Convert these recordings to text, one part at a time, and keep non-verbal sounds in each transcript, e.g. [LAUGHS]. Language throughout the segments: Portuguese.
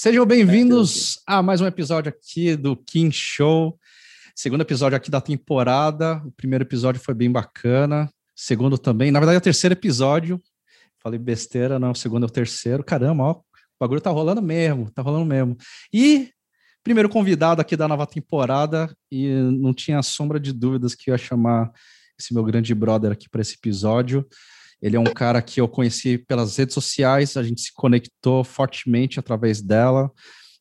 Sejam bem-vindos a mais um episódio aqui do Kim Show. Segundo episódio aqui da temporada. O primeiro episódio foi bem bacana. Segundo também. Na verdade, é o terceiro episódio. Falei besteira, não. O segundo é o terceiro. Caramba, ó, o bagulho tá rolando mesmo. Tá rolando mesmo. E primeiro convidado aqui da nova temporada. E não tinha sombra de dúvidas que eu ia chamar esse meu grande brother aqui para esse episódio. Ele é um cara que eu conheci pelas redes sociais, a gente se conectou fortemente através dela.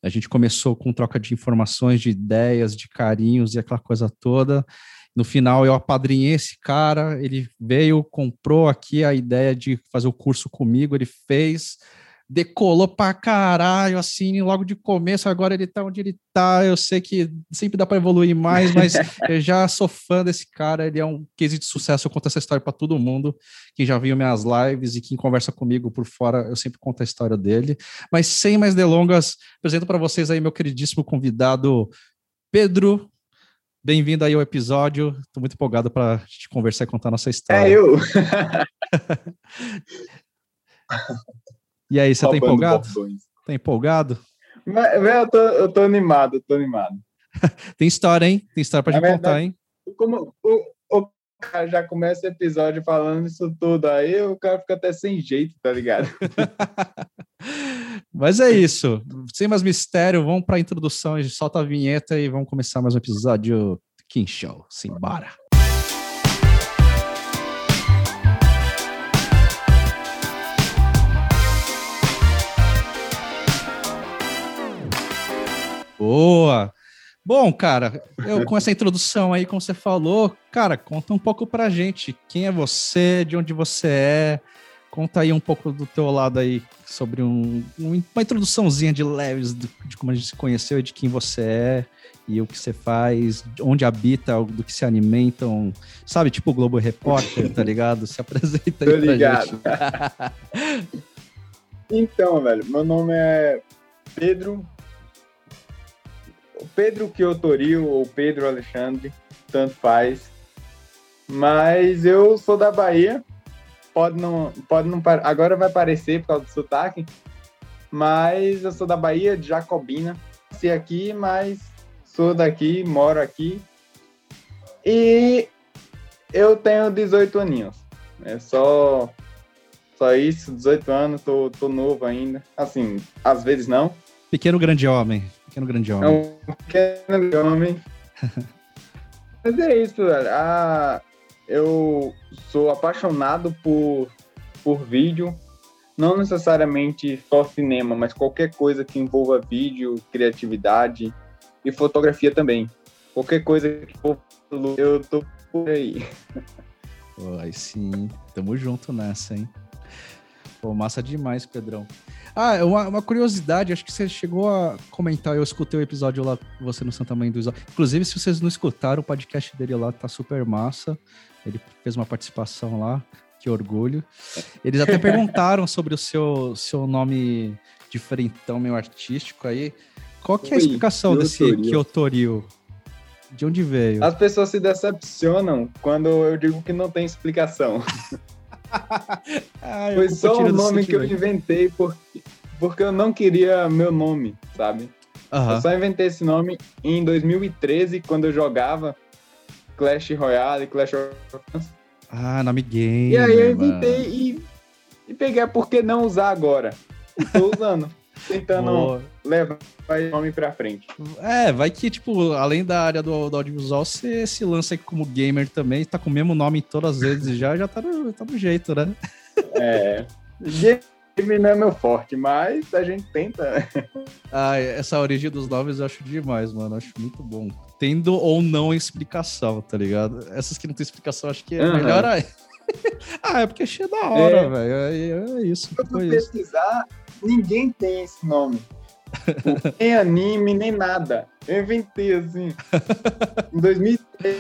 A gente começou com troca de informações, de ideias, de carinhos e aquela coisa toda. No final, eu apadrinhei esse cara, ele veio, comprou aqui a ideia de fazer o curso comigo, ele fez, decolou pra caralho, assim, logo de começo, agora ele tá onde ele tá, eu sei que sempre dá para evoluir mais, mas [LAUGHS] eu já sou fã desse cara, ele é um case de sucesso, eu conto essa história para todo mundo, quem já viu minhas lives e quem conversa comigo por fora, eu sempre conto a história dele, mas sem mais delongas, apresento para vocês aí meu queridíssimo convidado, Pedro, Bem-vindo aí ao episódio. Estou muito empolgado para a gente conversar e contar nossa história. É eu. [LAUGHS] [LAUGHS] E aí, você tá empolgado? Tá empolgado? Mas, eu, tô, eu tô animado, tô animado. [LAUGHS] Tem história, hein? Tem história pra Na gente verdade, contar, hein? Como o, o cara já começa o episódio falando isso tudo, aí o cara fica até sem jeito, tá ligado? [LAUGHS] Mas é isso. Sem mais mistério, vamos pra introdução, a gente solta a vinheta e vamos começar mais um episódio King Show. Simbora! Boa! Bom, cara, eu com essa introdução aí, como você falou, cara, conta um pouco pra gente. Quem é você, de onde você é? Conta aí um pouco do teu lado aí sobre um, uma introduçãozinha de leves de, de como a gente se conheceu e de quem você é e o que você faz, onde habita, do que se alimentam, sabe? Tipo o Globo Repórter, tá ligado? Se [LAUGHS] apresenta aí Tô ligado. gente. [LAUGHS] então, velho, meu nome é Pedro Pedro Quiotoril ou Pedro Alexandre, tanto faz. Mas eu sou da Bahia. Pode não, pode não, agora vai parecer por causa do sotaque, mas eu sou da Bahia, de Jacobina. Nasci aqui, mas sou daqui, moro aqui. E eu tenho 18 aninhos. É só só isso, 18 anos, tô, tô novo ainda. Assim, às vezes não. Pequeno grande homem. Pequeno grande homem. É um pequeno grande homem. [LAUGHS] Mas é isso, velho. Ah, eu sou apaixonado por, por vídeo. Não necessariamente só cinema, mas qualquer coisa que envolva vídeo, criatividade e fotografia também. Qualquer coisa que for, eu tô por aí. [LAUGHS] Aí sim, tamo junto nessa, hein? Pô, massa demais, Pedrão. Ah, uma, uma, curiosidade, acho que você chegou a comentar, eu escutei o episódio lá, você no Santa Mãe do. Inclusive, se vocês não escutaram, o podcast dele lá tá super massa. Ele fez uma participação lá, que orgulho. Eles até [LAUGHS] perguntaram sobre o seu, seu nome diferentão, meio artístico aí. Qual que é a explicação Oi, desse Kyotoril? De onde veio? As pessoas se decepcionam quando eu digo que não tem explicação. [LAUGHS] ah, Foi só o nome que eu inventei porque, porque eu não queria meu nome, sabe? Uhum. Eu só inventei esse nome em 2013, quando eu jogava Clash Royale, Clash of Clans. Ah, nome game. E aí eu inventei e, e peguei, por que não usar agora? Estou usando. Tentando Boa. levar o nome pra frente. É, vai que, tipo, além da área do, do audiovisual, você se lança aqui como gamer também, tá com o mesmo nome todas as vezes já, já tá no, tá no jeito, né? [LAUGHS] É. Game não é meu forte, mas a gente tenta. Ah, essa origem dos nomes eu acho demais, mano. Acho muito bom. Tendo ou não explicação, tá ligado? Essas que não tem explicação, acho que é uhum. melhor aí. [LAUGHS] ah, é porque é cheio da hora, é. velho. É, é, isso. Eu pesquisar, ninguém tem esse nome. [LAUGHS] nem anime, nem nada. Eu inventei assim. [LAUGHS] em 2003.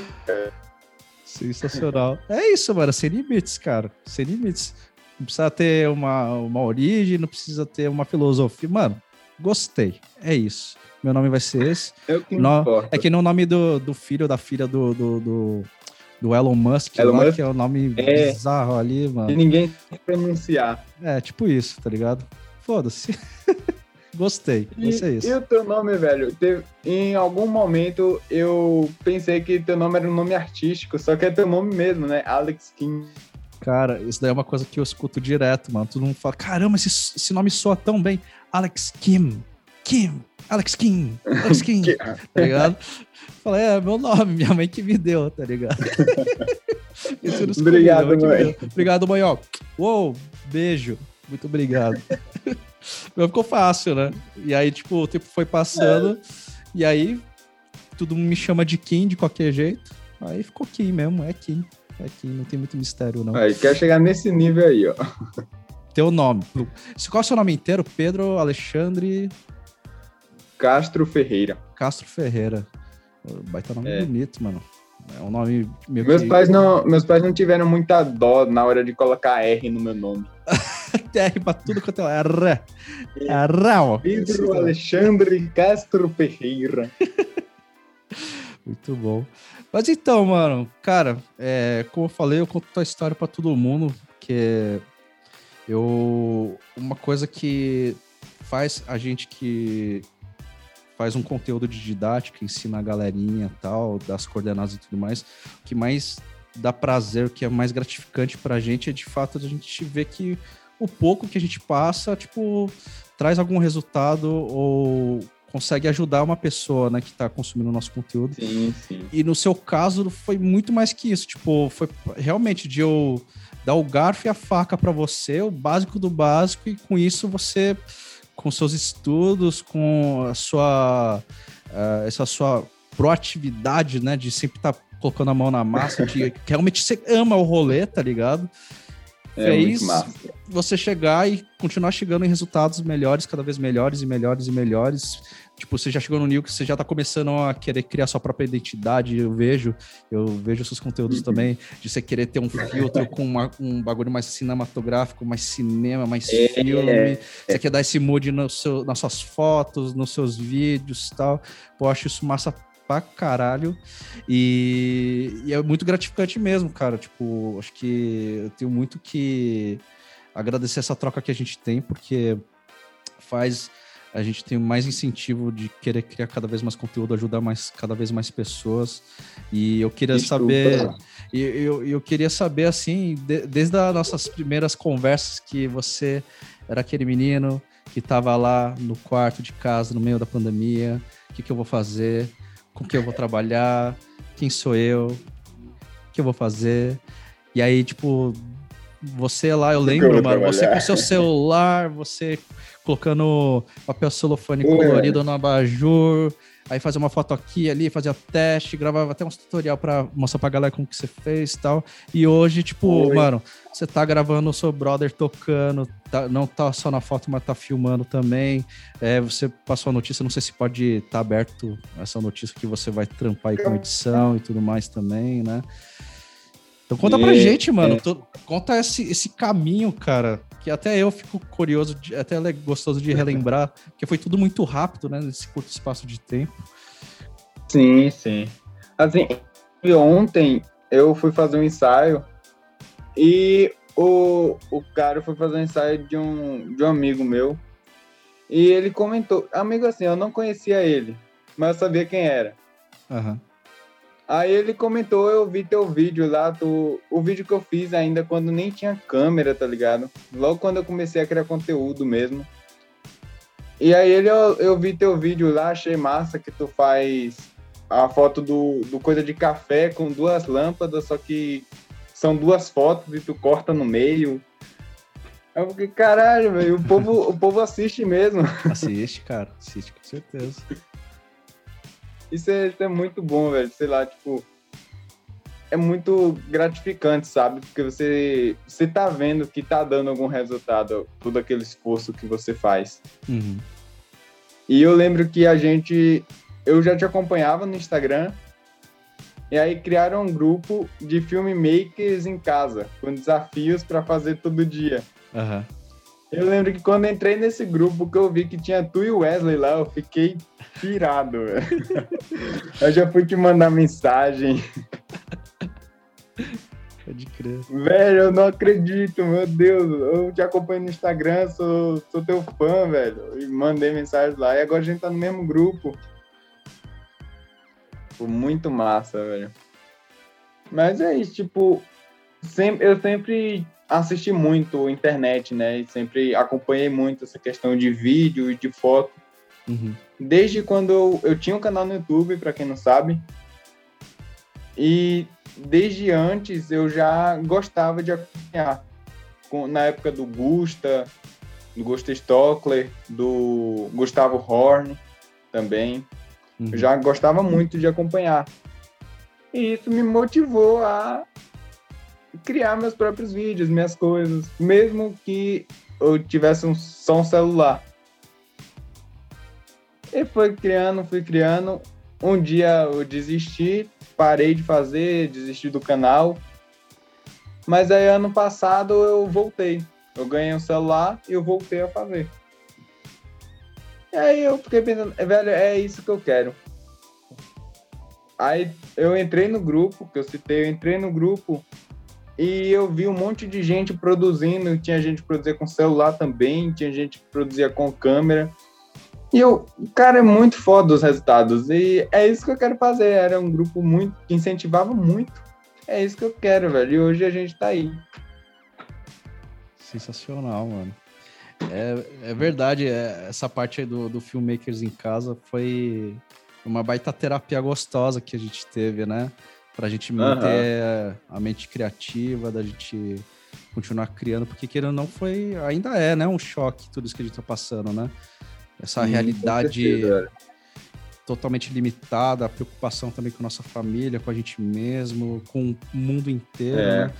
Sensacional. É isso, mano. Sem limites, cara. Sem limites. Não precisa ter uma, uma origem, não precisa ter uma filosofia. Mano, gostei. É isso. Meu nome vai ser esse. É, que no... é que no nome do, do filho da filha do, do, do, do Elon Musk, Elon lá, Musk? que é o nome é... bizarro ali, mano. E ninguém pronunciar. É, tipo isso, tá ligado? Foda-se. Gostei, [LAUGHS] gostei E, isso. e o teu nome, velho? Teve- em algum momento eu pensei que teu nome era um nome artístico, só que é teu nome mesmo, né? Alex King. Cara, isso daí é uma coisa que eu escuto direto, mano. Todo mundo fala, caramba, esse, esse nome soa tão bem. Alex Kim. Kim. Alex Kim. Alex Kim. [LAUGHS] tá ligado? Falei, é meu nome, minha mãe que me deu, tá ligado? [LAUGHS] Obrigado, mãe. Obrigado, mãe, ó. Uou, beijo. Muito obrigado. Mas ficou fácil, né? E aí, tipo, o tempo foi passando, e aí todo mundo me chama de Kim de qualquer jeito. Aí ficou Kim mesmo, é Kim. É Kim, não tem muito mistério, não. Aí, quer chegar nesse nível aí, ó. [LAUGHS] Teu nome. Qual é o seu nome inteiro? Pedro Alexandre Castro Ferreira. Castro Ferreira. Baita nome É. bonito, mano. É um nome meio Meus que... pais, não, meus pais não tiveram muita dó na hora de colocar R no meu nome. [LAUGHS] TR pra tudo quanto é R. R, ó. Pedro Alexandre Castro Ferreira. [LAUGHS] Muito bom. Mas então, mano, cara, é, como eu falei, eu conto a história pra todo mundo, porque eu. Uma coisa que faz a gente que faz um conteúdo de didática, ensina a galerinha e tal, das coordenadas e tudo mais, o que mais dá prazer, o que é mais gratificante pra gente é de fato a gente ver que o pouco que a gente passa, tipo, traz algum resultado ou consegue ajudar uma pessoa, né, que tá consumindo o nosso conteúdo. Sim, sim. E no seu caso foi muito mais que isso, tipo, foi realmente de eu dar o garfo e a faca para você, o básico do básico, e com isso você, com seus estudos, com a sua, eh, essa sua proatividade, né, de sempre estar colocando a mão na massa, de que [LAUGHS] realmente você ama o rolê, tá ligado? É Fez massa. você chegar e continuar chegando em resultados melhores, cada vez melhores e melhores e melhores. Tipo, você já chegou no nível que você já tá começando a querer criar sua própria identidade. Eu vejo, eu vejo seus conteúdos Uhum. também, de você querer ter um filtro com uma- um bagulho mais cinematográfico, mais cinema, mais É, filme. Você quer dar esse mood no seu, nas suas fotos, nos seus vídeos e tal. Pô, eu acho isso massa pra caralho. E, e é muito gratificante mesmo, cara. Tipo, acho que eu tenho muito que agradecer essa troca que a gente tem, porque faz a gente ter mais incentivo de querer criar cada vez mais conteúdo, ajudar mais cada vez mais pessoas. E eu queria Isso, saber, pô. e eu, eu queria saber assim, de- desde as nossas primeiras conversas que você era aquele menino que estava lá no quarto de casa no meio da pandemia, o que, que eu vou fazer, com que eu vou trabalhar, quem sou eu, o que eu vou fazer. E aí, tipo, você lá, eu eu lembro, vou mano, você trabalhar? com seu celular, você colocando papel celofane Ué. colorido no abajur, aí fazia uma foto aqui ali, fazia teste, gravava até uns tutorial pra mostrar pra galera como que você fez e tal. E hoje, tipo, Oi. mano, você tá gravando o seu brother tocando, tá- não tá só na foto, mas tá filmando também. É, você passou a notícia, não sei se pode estar tá aberto essa notícia que você vai trampar aí com edição e tudo mais também, né? Então conta pra É, gente, mano. é. to- conta esse, esse caminho, cara. Que até eu fico curioso, de- até é gostoso de relembrar, porque foi tudo muito rápido, né? Nesse curto espaço de tempo. Sim, sim. Assim, ontem eu fui fazer um ensaio e o, o cara foi fazer um ensaio de um, de um amigo meu e ele comentou, amigo assim, eu não conhecia ele, mas eu sabia quem era. Aham. Aí ele comentou, eu vi teu vídeo lá, tu, o vídeo que eu fiz ainda quando nem tinha câmera, tá ligado? Logo quando eu comecei a criar conteúdo mesmo. E aí ele, eu, eu vi teu vídeo lá, achei massa que tu faz a foto do, do coisa de café com duas lâmpadas, só que são duas fotos e tu corta no meio. Eu fiquei, caralho, velho, o povo, o povo assiste mesmo. Assiste, cara. Assiste, com certeza. Isso é, isso é muito bom, velho. Sei lá, tipo. É muito gratificante, sabe? Porque você, você tá vendo que tá dando algum resultado, todo aquele esforço que você faz. Uhum. E eu lembro que a gente. Eu já te acompanhava no Instagram. E aí criaram um grupo de filmmakers em casa, com desafios para fazer todo dia. Aham. Eu lembro que quando entrei nesse grupo, que eu vi que tinha tu e Wesley lá, eu fiquei pirado. [LAUGHS] Eu já fui te mandar mensagem. Pode crer. Velho, eu não acredito, meu Deus. Eu te acompanho no Instagram, sou, sou teu fã, velho. E mandei mensagem lá. E agora a gente tá no mesmo grupo. Foi muito massa, velho. Mas é isso, tipo, sempre, eu sempre assisti muito internet, né? E sempre acompanhei muito essa questão de vídeo e de foto. Uhum. Desde quando eu, eu tinha um canal no YouTube, para quem não sabe. E desde antes eu já gostava de acompanhar. Na época do Gusta, do Gusta Stockler, do Gustavo Horn também. Uhum. Eu já gostava muito de acompanhar. E isso me motivou a criar meus próprios vídeos, minhas coisas, mesmo que eu tivesse um, só um celular. E foi criando, fui criando. Um dia eu desisti, parei de fazer, desisti do canal. Mas aí ano passado eu voltei. Eu ganhei um celular e eu voltei a fazer. E aí eu fiquei pensando, velho, é isso que eu quero. Aí eu entrei no grupo, que eu citei, eu entrei no grupo e eu vi um monte de gente produzindo, tinha gente que produzia com celular também, tinha gente que produzia com câmera. E eu, cara, é muito foda os resultados. E é isso que eu quero fazer. Era um grupo muito que incentivava muito. É isso que eu quero, velho. E hoje a gente tá aí. Sensacional, mano. É, é verdade, é, essa parte aí do, do Filmmakers em Casa foi uma baita terapia gostosa que a gente teve, né? Pra gente manter uhum. a mente criativa, da gente continuar criando, porque querendo ou não foi, ainda é, né? Um choque tudo isso que a gente tá passando, né? Essa Sim, realidade totalmente limitada, a preocupação também com a nossa família, com a gente mesmo, com o mundo inteiro, é. né?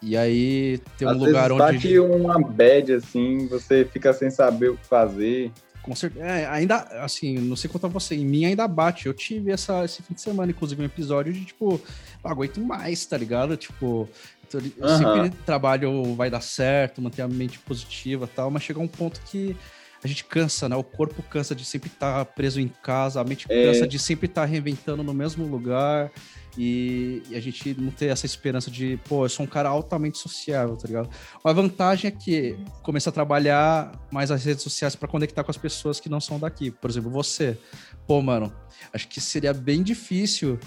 E aí tem um Às lugar vezes onde. Bate uma bad assim, você fica sem saber o que fazer. Com certeza. É, ainda, assim, não sei quanto a você, em mim ainda bate. Eu tive essa, esse fim de semana, inclusive, um episódio de, tipo, não aguento mais, tá ligado? Tipo, eu uhum. sempre trabalho vai dar certo, manter a mente positiva tal, mas chega um ponto que a gente cansa, né? O corpo cansa de sempre estar preso em casa, a mente é. cansa de sempre estar reinventando no mesmo lugar. E, e, a gente não ter essa esperança de, pô, eu sou um cara altamente sociável, tá ligado? A vantagem é que começa a trabalhar mais as redes sociais para conectar com as pessoas que não são daqui. Por exemplo, você. Pô, mano, acho que seria bem difícil.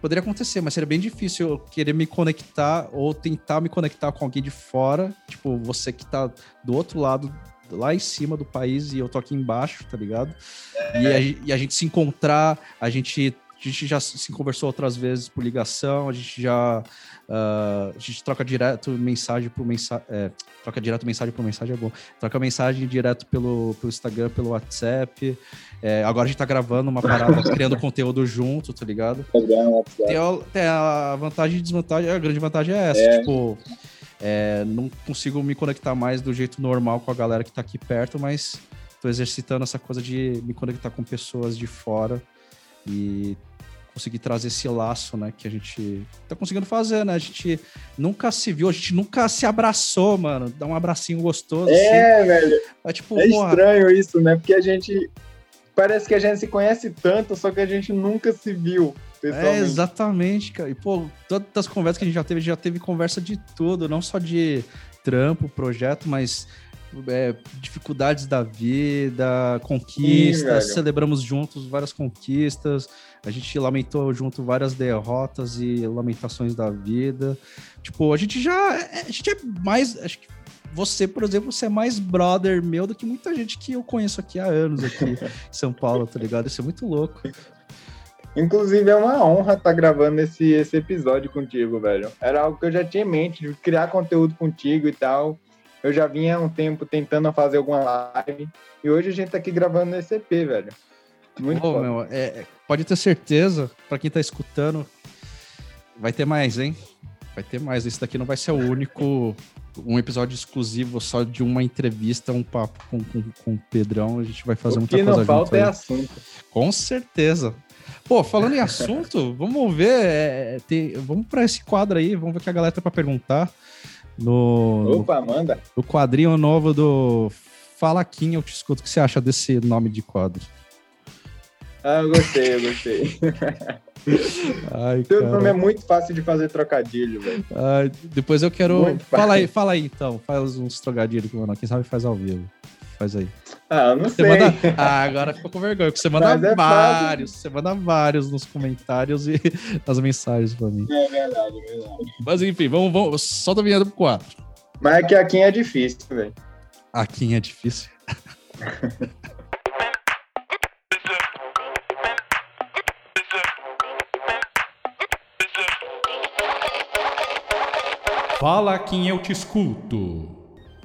Poderia acontecer, mas seria bem difícil eu querer me conectar ou tentar me conectar com alguém de fora, tipo, você que tá do outro lado lá em cima do país e eu tô aqui embaixo, tá ligado? E a, e a gente se encontrar, a gente a gente já se conversou outras vezes por ligação, a gente já uh, a gente troca direto mensagem por mensagem, é, troca direto mensagem por mensagem é bom, troca mensagem direto pelo, pelo Instagram, pelo WhatsApp. É, agora a gente tá gravando uma parada, [LAUGHS] criando conteúdo junto, tá ligado? Tem a, tem a vantagem e desvantagem, a grande vantagem é essa, é. tipo, é, não consigo me conectar mais do jeito normal com a galera que tá aqui perto, mas tô exercitando essa coisa de me conectar com pessoas de fora e conseguir trazer esse laço, né, que a gente tá conseguindo fazer, né? A gente nunca se viu, a gente nunca se abraçou, mano. Dá um abracinho gostoso. É, assim. velho. É, tipo, é estranho isso, né? Porque a gente parece que a gente se conhece tanto, só que a gente nunca se viu. É, exatamente, cara. E, pô, todas as conversas que a gente já teve, a gente já teve conversa de tudo, não só de trampo, projeto, mas é, dificuldades da vida, conquistas, Sim, celebramos juntos várias conquistas, a gente lamentou junto várias derrotas e lamentações da vida. Tipo, a gente já. É, a gente é mais. Acho que você, por exemplo, você é mais brother meu do que muita gente que eu conheço aqui há anos aqui em São Paulo, tá ligado? Isso é muito louco. Inclusive, é uma honra estar tá gravando esse, esse episódio contigo, velho. Era algo que eu já tinha em mente, de criar conteúdo contigo e tal. Eu já vinha há um tempo tentando fazer alguma live. E hoje a gente tá aqui gravando esse EP, velho. Muito bom. meu, é, pode ter certeza, para quem tá escutando, vai ter mais, hein? Vai ter mais. Esse daqui não vai ser o único, um episódio exclusivo só de uma entrevista, um papo com, com, com o Pedrão. A gente vai fazer o muita coisa. O que não falta é assunto. Com certeza. Pô, falando em assunto, [LAUGHS] vamos ver. É, tem, vamos para esse quadro aí, vamos ver o que a galera tem para perguntar. No, Opa, manda. O quadrinho novo do Fala Kim, eu te escuto. O que você acha desse nome de quadro? Ah, eu gostei, eu gostei. [LAUGHS] Ai, cara. nome é muito fácil de fazer trocadilho, velho. Ai, depois eu quero. Muito Fala aí, fala aí então. Faz uns trocadilhos com o Quem sabe faz ao vivo. Faz aí. Ah, não Você sei. manda... Ah, agora ficou com vergonha, porque você manda Mas é vários. Você manda vários nos comentários e [LAUGHS] nas mensagens pra mim. É verdade, é verdade. Mas enfim, vamos, vamos. Solta a vinheta pro 4. Mas é que aqui é difícil, velho. Aqui é difícil. Fala quem eu te escuto.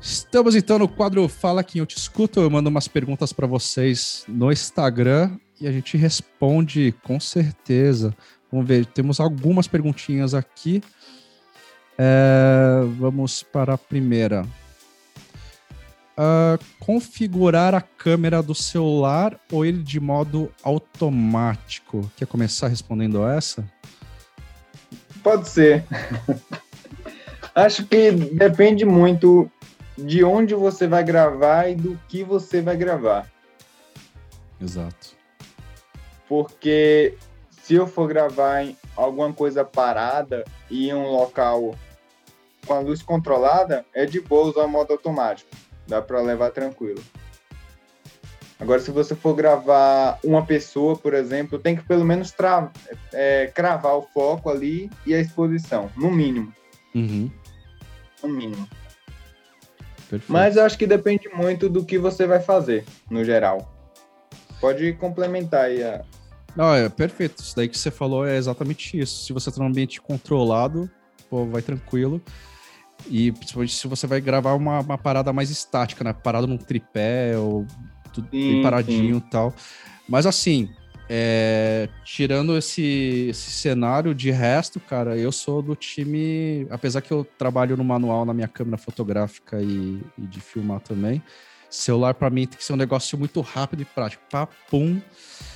Estamos então no quadro Fala Quem Eu Te Escuto. Eu mando umas perguntas para vocês no Instagram e a gente responde com certeza. Vamos ver, temos algumas perguntinhas aqui. É, vamos para a primeira. Ah, configurar a câmera do celular ou ele de modo automático? Quer começar respondendo essa? Pode ser. [LAUGHS] Acho que depende muito de onde você vai gravar e do que você vai gravar. Exato. Porque se eu for gravar em alguma coisa parada e em um local com a luz controlada, é de boa usar o modo automático. Dá para levar tranquilo. Agora, se você for gravar uma pessoa, por exemplo, tem que pelo menos é, cravar o foco ali e a exposição, no mínimo. Uhum, No mínimo. Perfeito. Mas eu acho que depende muito do que você vai fazer, no geral. Pode complementar aí a. Não, é perfeito. Isso daí que você falou é exatamente isso. Se você tá num ambiente controlado, pô, vai tranquilo. E principalmente se você vai gravar uma, uma parada mais estática, né? Parado num tripé ou tudo bem Sim, paradinho e tal. Mas assim, é, tirando esse, esse cenário de resto, cara, eu sou do time. Apesar que eu trabalho no manual na minha câmera fotográfica e, e de filmar também. Celular, pra mim, tem que ser um negócio muito rápido e prático. Pá, pum.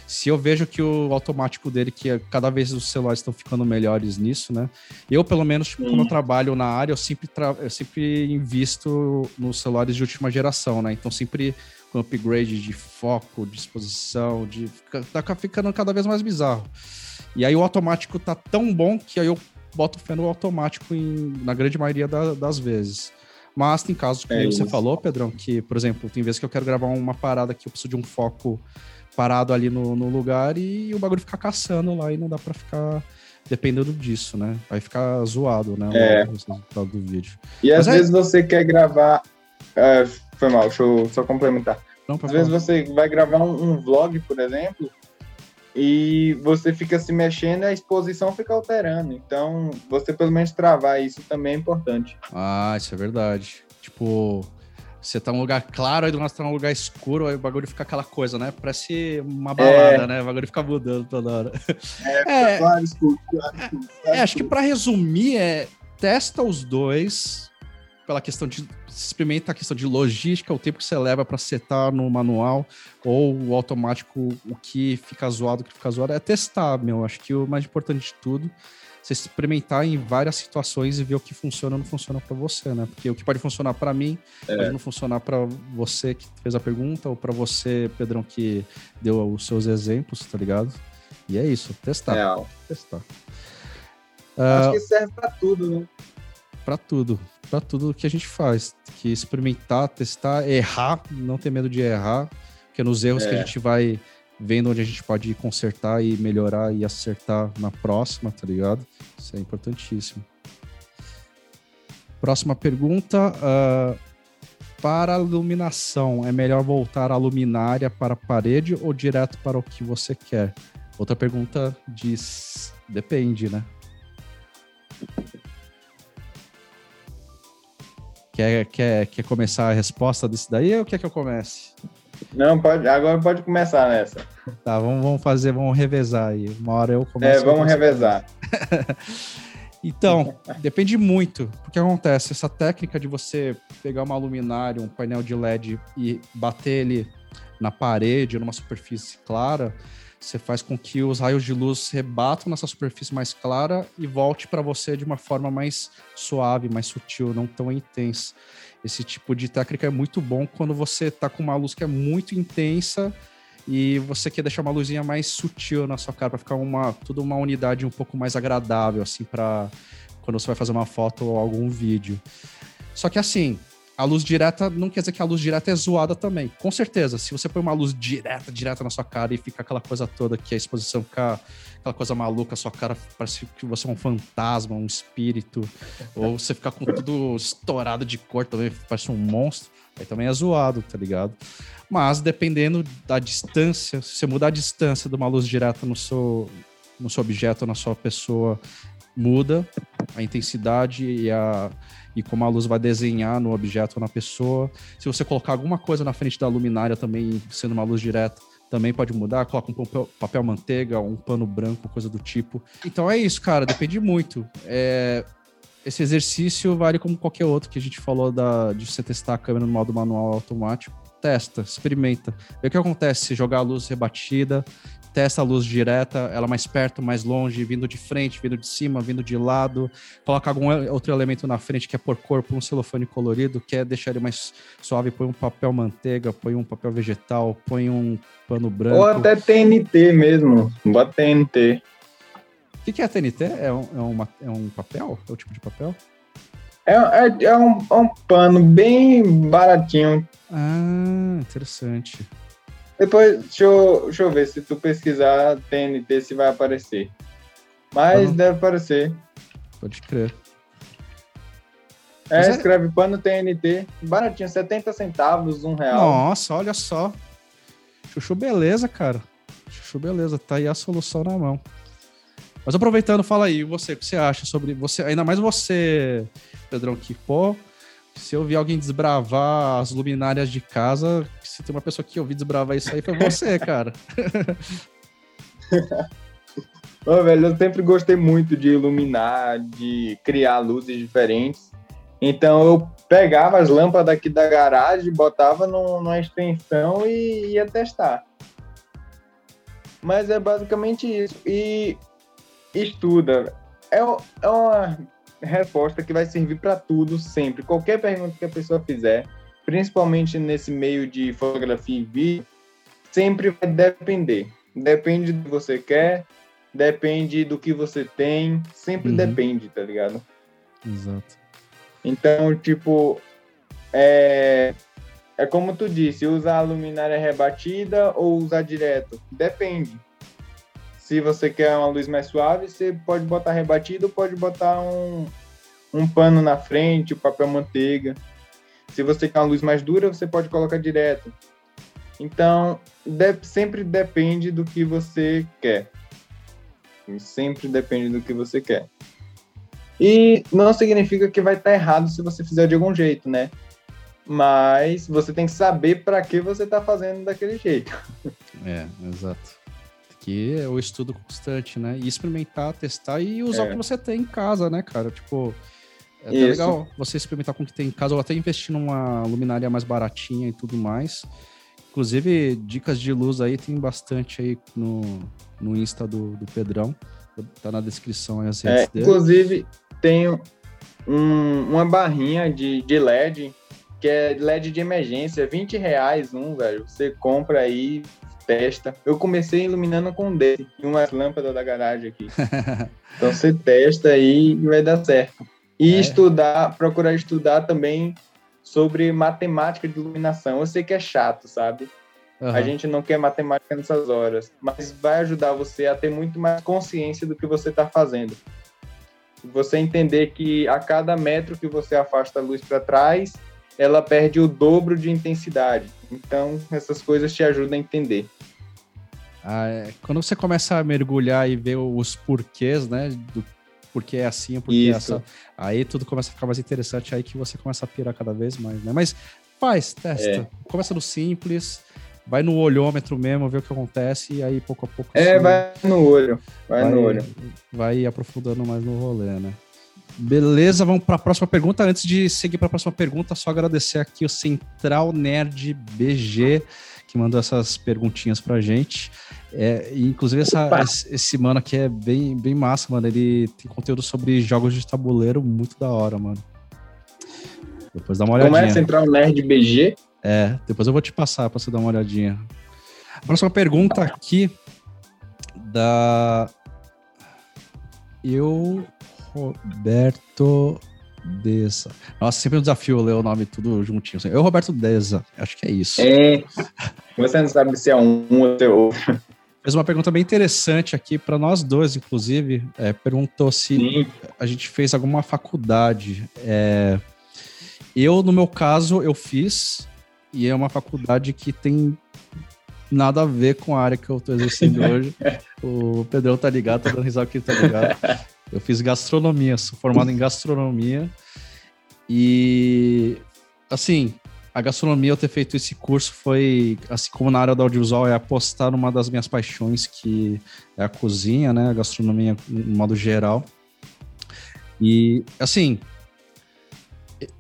Se eu vejo que o automático dele, que é- cada vez os celulares estão ficando melhores nisso, né? Eu, pelo menos, tipo, como eu trabalho na área, eu sempre, tra- eu sempre invisto nos celulares de última geração, né? Então, sempre com upgrade de foco, de exposição, de fica- tá ficando cada vez mais bizarro. E aí o automático tá tão bom que aí eu boto fé no automático em- na grande maioria da- das vezes. Mas tem casos que É você falou, Pedrão, que, por exemplo, tem vezes que eu quero gravar uma parada que eu preciso de um foco parado ali no, no lugar e o bagulho fica caçando lá e não dá pra ficar dependendo disso, né? Vai ficar zoado, né? É. O resultado do vídeo. E às Mas é- vezes você quer gravar. É, foi mal, deixa eu só complementar. Não, Às vezes você vai gravar um, um vlog, por exemplo, e você fica se mexendo e a exposição fica alterando. Então, você pelo menos travar isso também é importante. Ah, isso é verdade. Tipo, você tá num lugar claro, aí do nada você tá num lugar escuro, aí o bagulho fica aquela coisa, né? Parece uma balada, né? O bagulho fica mudando toda hora. É, Claro, escuro, claro, escuro, claro, É, acho que pra resumir é testa os dois pela questão de experimenta a questão de logística, o tempo que você leva pra setar no manual ou o automático, o que fica zoado, o que fica zoado é testar, meu. Acho que o mais importante de tudo você experimentar em várias situações e ver o que funciona ou não funciona pra você, né? Porque o que pode funcionar pra mim pode não funcionar pra você que fez a pergunta ou pra você, Pedrão, que deu os seus exemplos, tá ligado? E é isso, testar, Real. testar. Acho que serve pra tudo, né? Pra tudo, pra tudo que a gente faz, que experimentar, testar, errar, não ter medo de errar, porque nos erros que a É. gente vai vendo onde a gente pode consertar e melhorar e acertar na próxima, tá ligado? Isso é importantíssimo. Próxima pergunta. ah, para a iluminação, é melhor voltar a luminária para a parede ou direto para o que você quer? Outra pergunta diz: depende, né? Quer, quer, quer começar a resposta disso daí ou quer que eu comece? Não, pode, agora pode começar nessa. Tá, vamos, vamos fazer, vamos revezar aí. Uma hora eu começo. É, vamos revezar. [LAUGHS] Então, depende muito. Porque acontece, essa técnica de você pegar uma luminária, um painel de LED e bater ele na parede, numa superfície clara, você faz com que os raios de luz rebatam nessa superfície mais clara e volte para você de uma forma mais suave, mais sutil, não tão intensa. Esse tipo de técnica é muito bom quando você tá com uma luz que é muito intensa e você quer deixar uma luzinha mais sutil na sua cara para ficar uma tudo uma unidade um pouco mais agradável assim para quando você vai fazer uma foto ou algum vídeo. Só que assim, a luz direta não quer dizer que a luz direta é zoada também. Com certeza, se você põe uma luz direta, direta na sua cara e fica aquela coisa toda que a exposição fica aquela coisa maluca, a sua cara parece que você é um fantasma, um espírito, [LAUGHS] ou você ficar com tudo estourado de cor também, parece um monstro, aí também é zoado, tá ligado? Mas dependendo da distância, se você mudar a distância de uma luz direta no seu, no seu objeto, na sua pessoa, muda a intensidade e a e como a luz vai desenhar no objeto ou na pessoa. Se você colocar alguma coisa na frente da luminária também, sendo uma luz direta, também pode mudar. Coloca um papel, papel manteiga, um pano branco, coisa do tipo. Então é isso, cara, depende muito. É, esse exercício vale como qualquer outro que a gente falou da, de você testar a câmera no modo manual automático. Testa, experimenta. Vê o que acontece se jogar a luz rebatida, testa a luz direta, ela mais perto, mais longe, vindo de frente, vindo de cima, vindo de lado, coloca algum outro elemento na frente que é por corpo, um celofane colorido, quer deixar ele mais suave, põe um papel manteiga, põe um papel vegetal, põe um pano branco. Ou até TNT mesmo, bota TNT. O que, que é TNT? É um, é, uma, é um papel? É o tipo de papel? É, é, é um, é um pano bem baratinho. Ah, interessante. Depois, deixa eu, deixa eu ver se tu pesquisar TNT se vai aparecer. Mas deve aparecer. Pode crer. É, é, escreve pano TNT, baratinho, 70 centavos, um real. Nossa, olha só. Chuchu beleza, cara. Chuchu beleza, tá aí a solução na mão. Mas aproveitando, fala aí, você, o que você acha sobre você, ainda mais você, Pedrão, que, pô, se eu vi alguém desbravar as luminárias de casa, se tem uma pessoa que ouviu desbravar isso aí, foi você, [LAUGHS] cara. Ô, velho, eu sempre gostei muito de iluminar, de criar luzes diferentes. Então eu pegava as lâmpadas aqui da garagem, botava no, numa extensão e ia testar. Mas é basicamente isso. E estuda. É, é uma resposta que vai servir para tudo sempre. Qualquer pergunta que a pessoa fizer, principalmente nesse meio de fotografia e vídeo, sempre vai depender. Depende do que você quer, depende do que você tem, sempre uhum. depende, tá ligado? Exato. Então, tipo, é, é como tu disse, usar a luminária rebatida ou usar direto? Depende. Se você quer uma luz mais suave, você pode botar rebatido, pode botar um, um pano na frente, o papel manteiga. Se você quer uma luz mais dura, você pode colocar direto. Então, de, sempre depende do que você quer. Sempre depende do que você quer. E não significa que vai estar errado se você fizer de algum jeito, né? Mas você tem que saber para que você está fazendo daquele jeito. É, exato que é o estudo constante, né? E experimentar, testar e usar é. o que você tem em casa, né, cara? Tipo, é legal você experimentar com o que tem em casa ou até investir numa luminária mais baratinha e tudo mais. Inclusive, dicas de luz aí tem bastante aí no, no Insta do, do Pedrão. Tá na descrição aí as redes é, dele. Inclusive, tem um, uma barrinha de, de LED, que é LED de emergência, 20 reais um, velho. Você compra aí, testa. Eu comecei iluminando com um dele e umas lâmpadas da garagem aqui. [LAUGHS] então você testa aí e vai dar certo. E é. estudar, procurar estudar também sobre matemática de iluminação. Eu sei que é chato, sabe? Uhum. A gente não quer matemática nessas horas, mas vai ajudar você a ter muito mais consciência do que você está fazendo. Você entender que a cada metro que você afasta a luz para trás, ela perde o dobro de intensidade. Então, essas coisas te ajudam a entender. Ah, é. Quando você começa a mergulhar e ver os porquês, né? Do porque é assim, porque é Isso. é assim, aí tudo começa a ficar mais interessante, aí que você começa a pirar cada vez mais, né? Mas faz, testa. É. Começa no simples, vai no olhômetro mesmo, vê o que acontece, e aí pouco a pouco. É, assim, vai no olho. Vai, vai, no olho. Vai aprofundando mais no rolê, né? Beleza, vamos para a próxima pergunta. Antes de seguir para a próxima pergunta, só agradecer aqui o Central Nerd BG, que mandou essas perguntinhas para gente. É, inclusive, essa, esse, mano aqui é bem, bem massa, mano. Ele tem conteúdo sobre jogos de tabuleiro muito da hora, mano. Depois dá uma olhadinha. Como é Central Nerd BG? É, depois eu vou te passar para você dar uma olhadinha. Próxima pergunta aqui da eu Roberto Deza. Nossa, sempre um desafio ler o nome tudo juntinho. Eu, Roberto Deza, acho que é isso. É. Você não sabe se é um ou se é outro. Fez uma pergunta bem interessante aqui para nós dois, inclusive. É, perguntou se Sim. a gente fez alguma faculdade. É, eu, no meu caso, eu fiz, e é uma faculdade que tem nada a ver com a área que eu estou exercendo [LAUGHS] hoje. O Pedrão tá ligado, tá dando risada que tá ligado. Eu fiz gastronomia, sou formado em gastronomia. E, assim, a gastronomia, eu ter feito esse curso foi, assim como na área do audiovisual, é apostar numa das minhas paixões, que é a cozinha, né? A gastronomia, no modo geral. E, assim,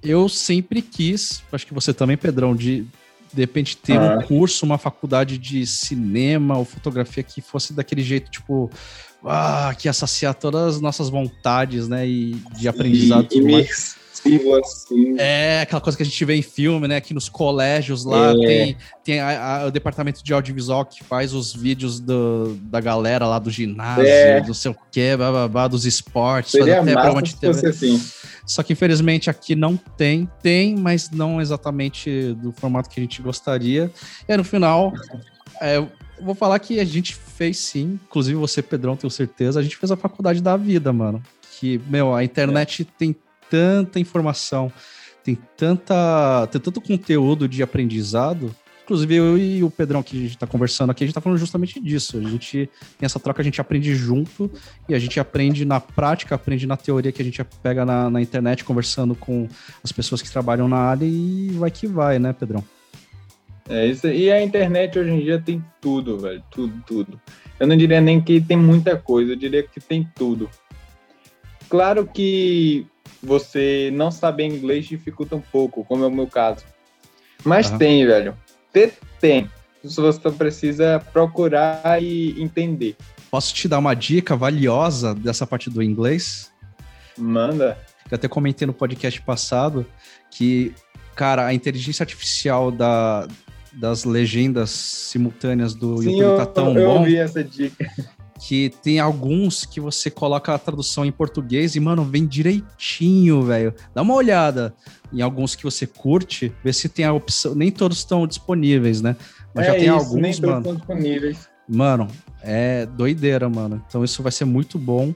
eu sempre quis, acho que você também, Pedrão, de de repente ter ah. um curso, uma faculdade de cinema ou fotografia que fosse daquele jeito, tipo, ah, que ia saciar todas as nossas vontades, né? E de aprendizado. E, assim. É, aquela coisa que a gente vê em filme, né? Aqui nos colégios lá é. tem, tem a, a, o departamento de audiovisual que faz os vídeos do, da galera lá do ginásio, é. do seu quê, bababá, dos esportes. Seria até massa se fosse assim. Só que infelizmente aqui não tem, tem, mas não exatamente do formato que a gente gostaria. E aí, no final, é, vou falar que a gente fez sim, inclusive você, Pedrão, tenho certeza, a gente fez a faculdade da vida, mano. Que, meu, a internet é. tem tanta informação, tem tanta, tem tanto conteúdo de aprendizado Inclusive, eu e o Pedrão que a gente está conversando aqui, a gente está falando justamente disso. A gente tem essa troca, a gente aprende junto e a gente aprende na prática, aprende na teoria que a gente pega na, na internet, conversando com as pessoas que trabalham na área e vai que vai, né, Pedrão? É isso. E a internet hoje em dia tem tudo, velho. Tudo, tudo. Eu não diria nem que tem muita coisa, eu diria que tem tudo. Claro que você não saber inglês dificulta um pouco, como é o meu caso. Mas uhum. tem, velho ter tem. Você precisa procurar e entender. Posso te dar uma dica valiosa dessa parte do inglês? Manda. Eu até comentei no podcast passado que, cara, a inteligência artificial da, das legendas simultâneas do Sim, YouTube tá tão eu, eu bom. Eu ouvi essa dica que tem alguns que você coloca a tradução em português e, mano, vem direitinho, velho. Dá uma olhada em alguns que você curte, vê se tem a opção. Nem todos estão disponíveis, né? Mas é já tem isso, alguns, nem todos estão disponíveis. Mano, é doideira, mano. Então isso vai ser muito bom.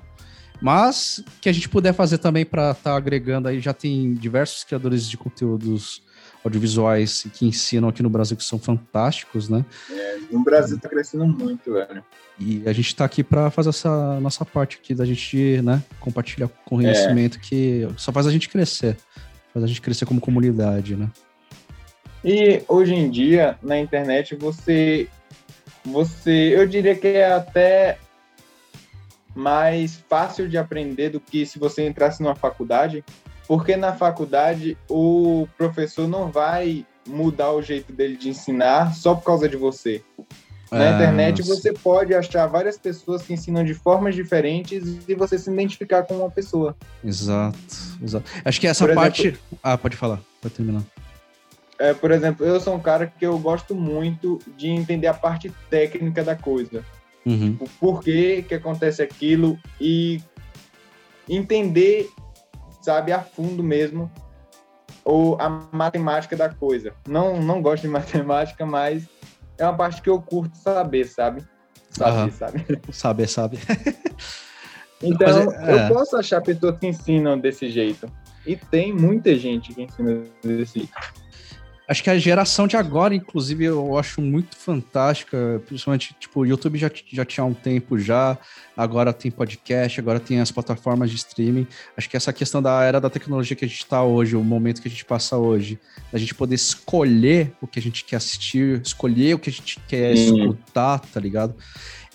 Mas que a gente puder fazer também para estar tá agregando aí, já tem diversos criadores de conteúdos audiovisuais que ensinam aqui no Brasil que são fantásticos, né? É, no Brasil tá crescendo muito, velho. E a gente está aqui para fazer essa nossa parte aqui da gente, né, compartilhar conhecimento é. que só faz a gente crescer, faz a gente crescer como comunidade, né? E hoje em dia na internet você você, eu diria que é até mais fácil de aprender do que se você entrasse numa faculdade, porque na faculdade o professor não vai mudar o jeito dele de ensinar só por causa de você. Na ah, internet você pode achar várias pessoas que ensinam de formas diferentes e você se identificar com uma pessoa. Exato, exato. Acho que essa por parte. Exemplo, ah, pode falar, pode terminar. É, por exemplo, eu sou um cara que eu gosto muito de entender a parte técnica da coisa. Uhum. O porquê que acontece aquilo e entender sabe, a fundo mesmo ou a matemática da coisa. Não, não gosto de [LAUGHS] matemática, mas é uma parte que eu curto saber, sabe? Saber, sabe? Saber, sabe. [LAUGHS] então, é, é. eu posso achar pessoas que ensinam desse jeito. E tem muita gente que ensina desse jeito. Acho que a geração de agora, inclusive, eu acho muito fantástica. Principalmente, tipo, o YouTube já, já tinha um tempo já, agora tem podcast, agora tem as plataformas de streaming. Acho que essa questão da era da tecnologia que a gente está hoje, o momento que a gente passa hoje, a gente poder escolher o que a gente quer assistir, escolher o que a gente quer Sim. escutar, tá ligado?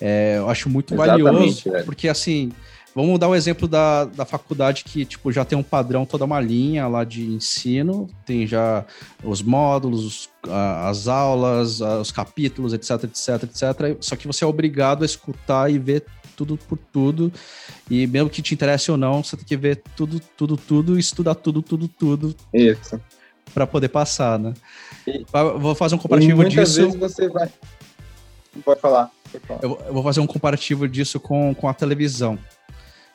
É, eu acho muito Exatamente, valioso, velho. porque assim Vamos dar o um exemplo da, da faculdade que tipo, já tem um padrão, toda uma linha lá de ensino, tem já os módulos, as aulas, os capítulos, etc, etc, etc. Só que você é obrigado a escutar e ver tudo por tudo. E mesmo que te interesse ou não, você tem que ver tudo, tudo, tudo, e estudar tudo, tudo, tudo. Isso. Para poder passar, né? E, Vou fazer um comparativo muitas disso. Vezes você vai Pode falar. Pode falar. Eu, eu vou fazer um comparativo disso com, com a televisão.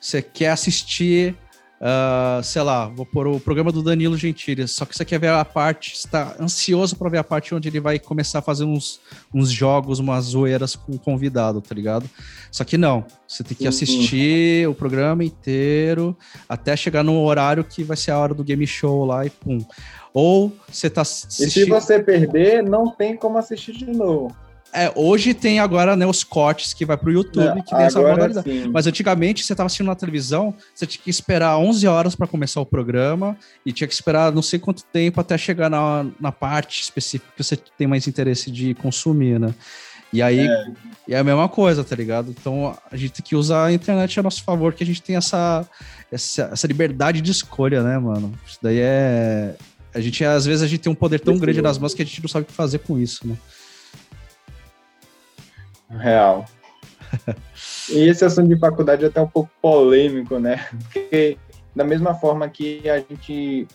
Você quer assistir, uh, sei lá, vou pôr o programa do Danilo Gentili, só que você quer ver a parte, está ansioso para ver a parte onde ele vai começar a fazer uns, uns jogos, umas zoeiras com o convidado, tá ligado? Só que não, você tem que Uhum. assistir o programa inteiro até chegar no horário que vai ser a hora do game show lá e pum. Ou você tá E se assistindo. você perder, não tem como assistir de novo. É, hoje tem agora né, os cortes que vai pro YouTube, que tem essa modalidade. sim. Mas antigamente você estava assistindo na televisão, você tinha que esperar 11 horas para começar o programa e tinha que esperar não sei quanto tempo até chegar na, na parte específica que você tem mais interesse de consumir, né? E aí e é a mesma coisa, tá ligado? Então a gente tem que usar a internet a nosso favor, que a gente tem essa, essa, essa liberdade de escolha, né, mano? Isso daí é. A gente, às vezes, a gente tem um poder tão grande nas mãos que a gente não sabe o que fazer com isso, né? Real. [LAUGHS] E esse assunto de faculdade é até um pouco polêmico, né? Porque da mesma forma que a gente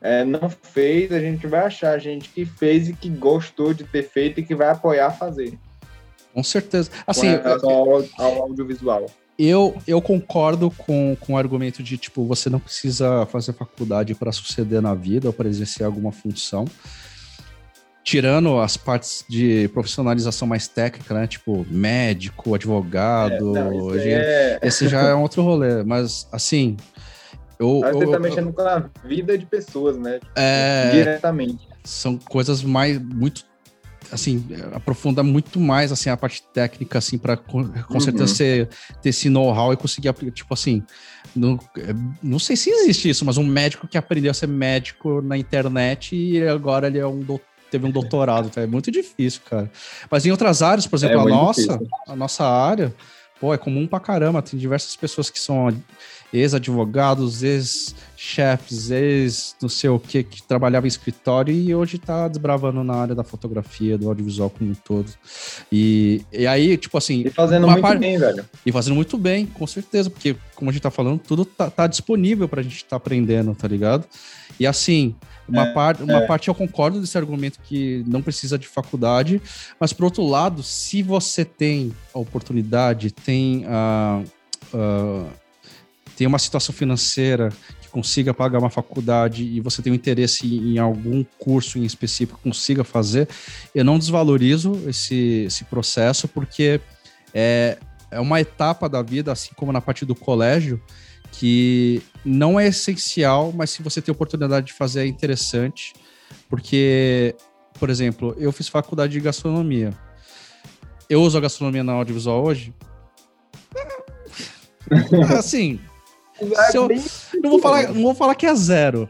é, não fez, a gente vai achar gente que fez e que gostou de ter feito e que vai apoiar fazer. Com certeza. Com Assim, relação ao, ao audiovisual. Eu, eu concordo com, com o argumento de, tipo, você não precisa fazer faculdade para suceder na vida ou para exercer alguma função. Tirando as partes de profissionalização mais técnica, né? Tipo, médico, advogado, Não, isso engenheiro. é... Esse já é um outro rolê. Mas, assim, eu... Aí você eu- tá mexendo com a vida de pessoas, né? é, Diretamente. são coisas mais muito assim aprofunda muito mais assim a parte técnica assim para com, com Uhum. certeza você ter esse know-how e conseguir aplicar tipo assim não, é, não sei se existe isso mas um médico que aprendeu a ser médico na internet e agora ele é um dou- teve um doutorado é muito difícil cara. Mas em outras áreas por exemplo É a nossa difícil. a nossa área pô é comum pra caramba. Tem diversas pessoas que são ex-advogados, ex-chefes, ex não sei o que, que trabalhava em escritório e hoje tá desbravando na área da fotografia, do audiovisual como um todo. E, e aí, tipo assim, E fazendo muito parte- bem, velho. e fazendo muito bem, com certeza, porque, como a gente tá falando, tudo tá, tá disponível pra gente tá aprendendo, tá ligado? E assim, uma, É, parte uma é. parte eu concordo desse argumento que não precisa de faculdade, mas por outro lado, se você tem a oportunidade, tem a. a- tem uma situação financeira que consiga pagar uma faculdade e você tem um interesse em algum curso em específico consiga fazer, eu não desvalorizo esse, esse processo, porque é, é uma etapa da vida, assim como na parte do colégio, que não é essencial, mas se você tem oportunidade de fazer é interessante, porque, por exemplo, eu fiz faculdade de gastronomia. Eu uso a gastronomia na audiovisual hoje? [LAUGHS] assim, Se eu- não vou, falar, não vou falar que é zero,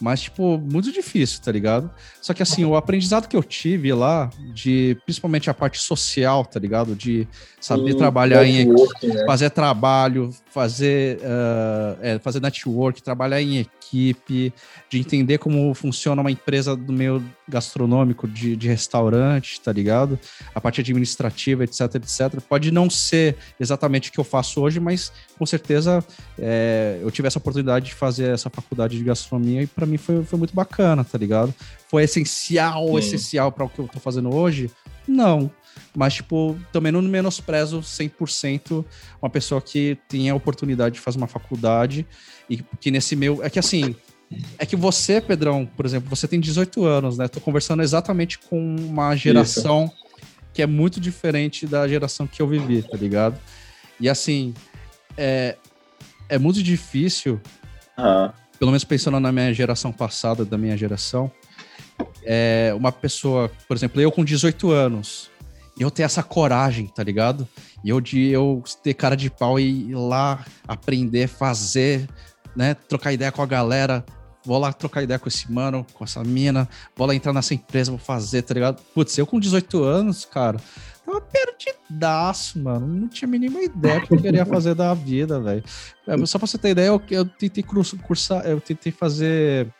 mas, tipo, muito difícil, tá ligado? Só que, assim, o aprendizado que eu tive lá, de principalmente a parte social, tá ligado? De saber Sim, trabalhar em né? fazer trabalho, fazer, ah, é, fazer network, trabalhar em equipe, de entender como funciona uma empresa do meio gastronômico de, de restaurante, tá ligado? A parte administrativa, etc, etc. Pode não ser exatamente o que eu faço hoje, mas com certeza é, eu tive essa oportunidade de fazer essa faculdade de gastronomia e para mim foi, foi muito bacana, tá ligado? Foi essencial, Sim. essencial para o que eu tô fazendo hoje? Não. Mas, tipo, também não menosprezo 100% uma pessoa que tem a oportunidade de fazer uma faculdade e que nesse meu. É que assim. É que você, Pedrão, por exemplo, você tem 18 anos, né? Tô conversando exatamente com uma geração que é muito diferente da geração que eu vivi, tá ligado? E assim, é, é muito difícil Ah, pelo menos pensando na minha geração passada, da minha geração, é uma pessoa, por exemplo, eu com 18 anos, eu ter essa coragem, tá ligado? E eu de eu ter cara de pau e ir lá aprender, fazer, né, trocar ideia com a galera, vou lá trocar ideia com esse mano, com essa mina, vou lá entrar nessa empresa, vou fazer, tá ligado? Putz, eu com 18 anos, cara, tava perdidaço, mano. Não tinha a mínima ideia do que eu queria fazer da vida, velho. É, Só pra você ter ideia, eu, eu tentei cursar, eu tentei fazer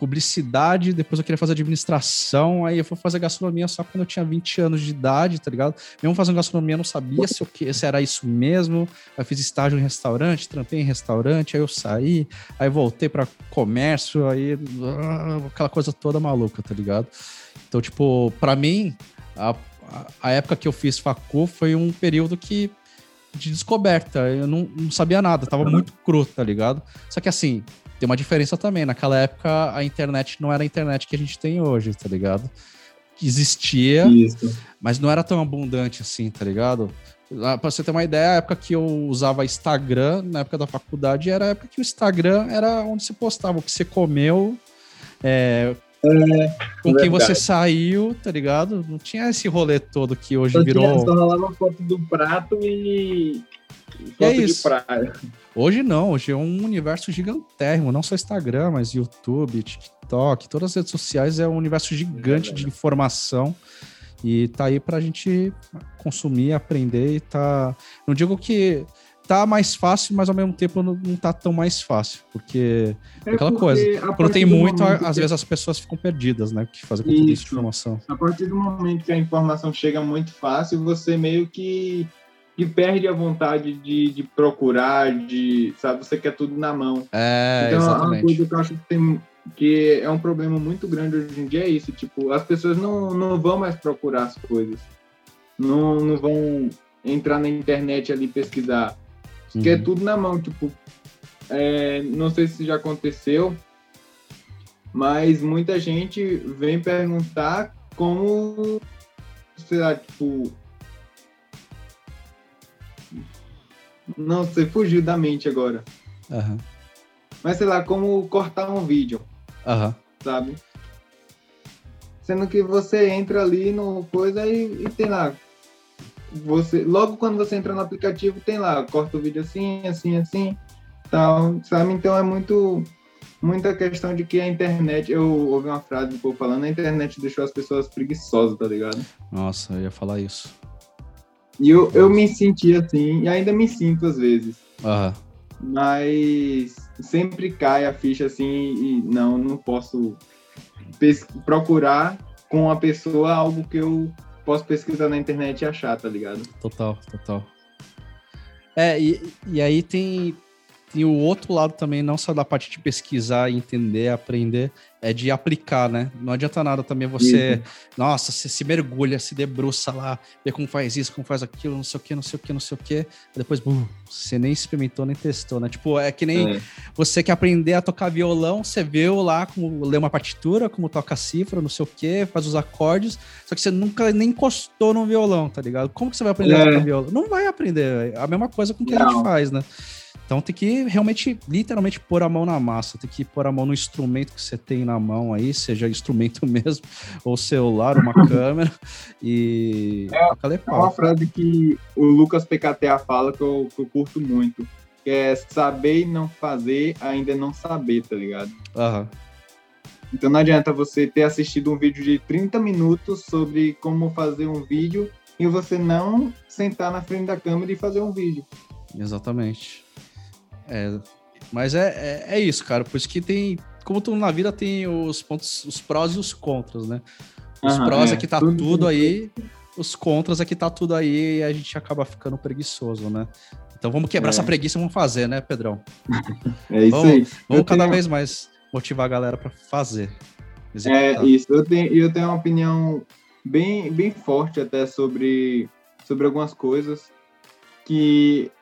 publicidade, depois eu queria fazer administração, aí eu fui fazer gastronomia só quando eu tinha 20 anos de idade, tá ligado? Mesmo fazendo gastronomia, eu não sabia se, que, se era isso mesmo. Aí fiz estágio em restaurante, trampei em restaurante, aí eu saí, aí voltei para comércio, aí ah, aquela coisa toda maluca, tá ligado? Então, tipo, para mim, a, a, a época que eu fiz facu foi um período que de descoberta. Eu não, não sabia nada, tava uhum. muito cru, tá ligado? Só que assim, tem uma diferença também. Naquela época, a internet não era a internet que a gente tem hoje, tá ligado? Existia, Isso. mas não era tão abundante assim, tá ligado? Pra você ter uma ideia, a época que eu usava Instagram, na época da faculdade, era a época que o Instagram era onde se postava o que você comeu, é, é, com quem você saiu, tá ligado? Não tinha esse rolê todo que hoje só virou. Tinha, só rolava foto do prato e. é isso. praia. Hoje não, hoje é um universo gigantérrimo, não só Instagram, mas YouTube, TikTok, todas as redes sociais é um universo gigante é de informação e tá aí pra gente consumir, aprender e tá. Não digo que tá mais fácil, mas ao mesmo tempo não, tá tão mais fácil, porque é aquela coisa, quando tem muito, às que... vezes as pessoas ficam perdidas, né, que fazem com tudo isso de informação. A partir do momento que a informação chega muito fácil, você meio que, perde a vontade de, de procurar, de, sabe, você quer tudo na mão. É, então, exatamente. uma coisa que eu acho que tem que é um problema muito grande hoje em dia é isso, tipo, as pessoas não, não vão mais procurar as coisas. Não, não vão entrar na internet ali pesquisar Uhum. Que é tudo na mão, tipo, é, não sei se já aconteceu, mas muita gente vem perguntar como, sei lá, tipo, não sei, fugiu da mente agora. Uhum. Mas sei lá, como cortar um vídeo, uhum. sabe? Sendo que você entra ali no coisa e, e tem lá você logo quando você entra no aplicativo tem lá corta o vídeo assim assim assim tal sabe então é muito muita questão de que a internet eu ouvi uma frase do povo falando a internet deixou as pessoas preguiçosas tá ligado nossa eu ia falar isso e eu, eu me senti assim e ainda me sinto às vezes uhum. mas sempre cai a ficha assim e não não posso procurar com a pessoa algo que eu posso pesquisar na internet e achar, tá ligado? Total, total. É, e, e aí tem, tem o outro lado também, não só da parte de pesquisar, entender, aprender, é de aplicar, né? Não adianta nada também você, isso. nossa, você se mergulha, se debruça lá, vê como faz isso, como faz aquilo, não sei o que, não sei o que, não sei o que, depois, bum, você nem experimentou, nem testou, né? Tipo, é que nem é. você quer aprender a tocar violão, você viu lá como ler uma partitura, como toca a cifra, não sei o que, faz os acordes, só que você nunca nem encostou no violão, tá ligado? Como que você vai aprender é. a tocar violão? Não vai aprender, é a mesma coisa com o que não. a gente faz, né? Então tem que realmente, literalmente, pôr a mão na massa, tem que pôr a mão no instrumento que você tem na mão aí, seja instrumento [LAUGHS] mesmo, ou celular, uma [LAUGHS] câmera, e. É, é uma frase que o Lucas PKTA fala que eu, que eu curto muito, que é saber e não fazer, ainda não saber, tá ligado? Aham. Então não adianta você ter assistido um vídeo de 30 minutos sobre como fazer um vídeo e você não sentar na frente da câmera e fazer um vídeo. Exatamente. É, mas é, é, é, isso, cara. Por isso que tem. Como tudo na vida tem os pontos, os prós e os contras, né? Os uhum, prós é, é que tá tudo, tudo aí, os contras é que tá tudo aí e a gente acaba ficando preguiçoso, né? Então vamos quebrar é. essa preguiça e vamos fazer, né, Pedrão? [LAUGHS] É isso vamos, aí. Vamos cada tenho... vez mais motivar a galera para fazer. Executar. É isso. Eu tenho, eu tenho uma opinião bem, bem forte até sobre, sobre algumas coisas que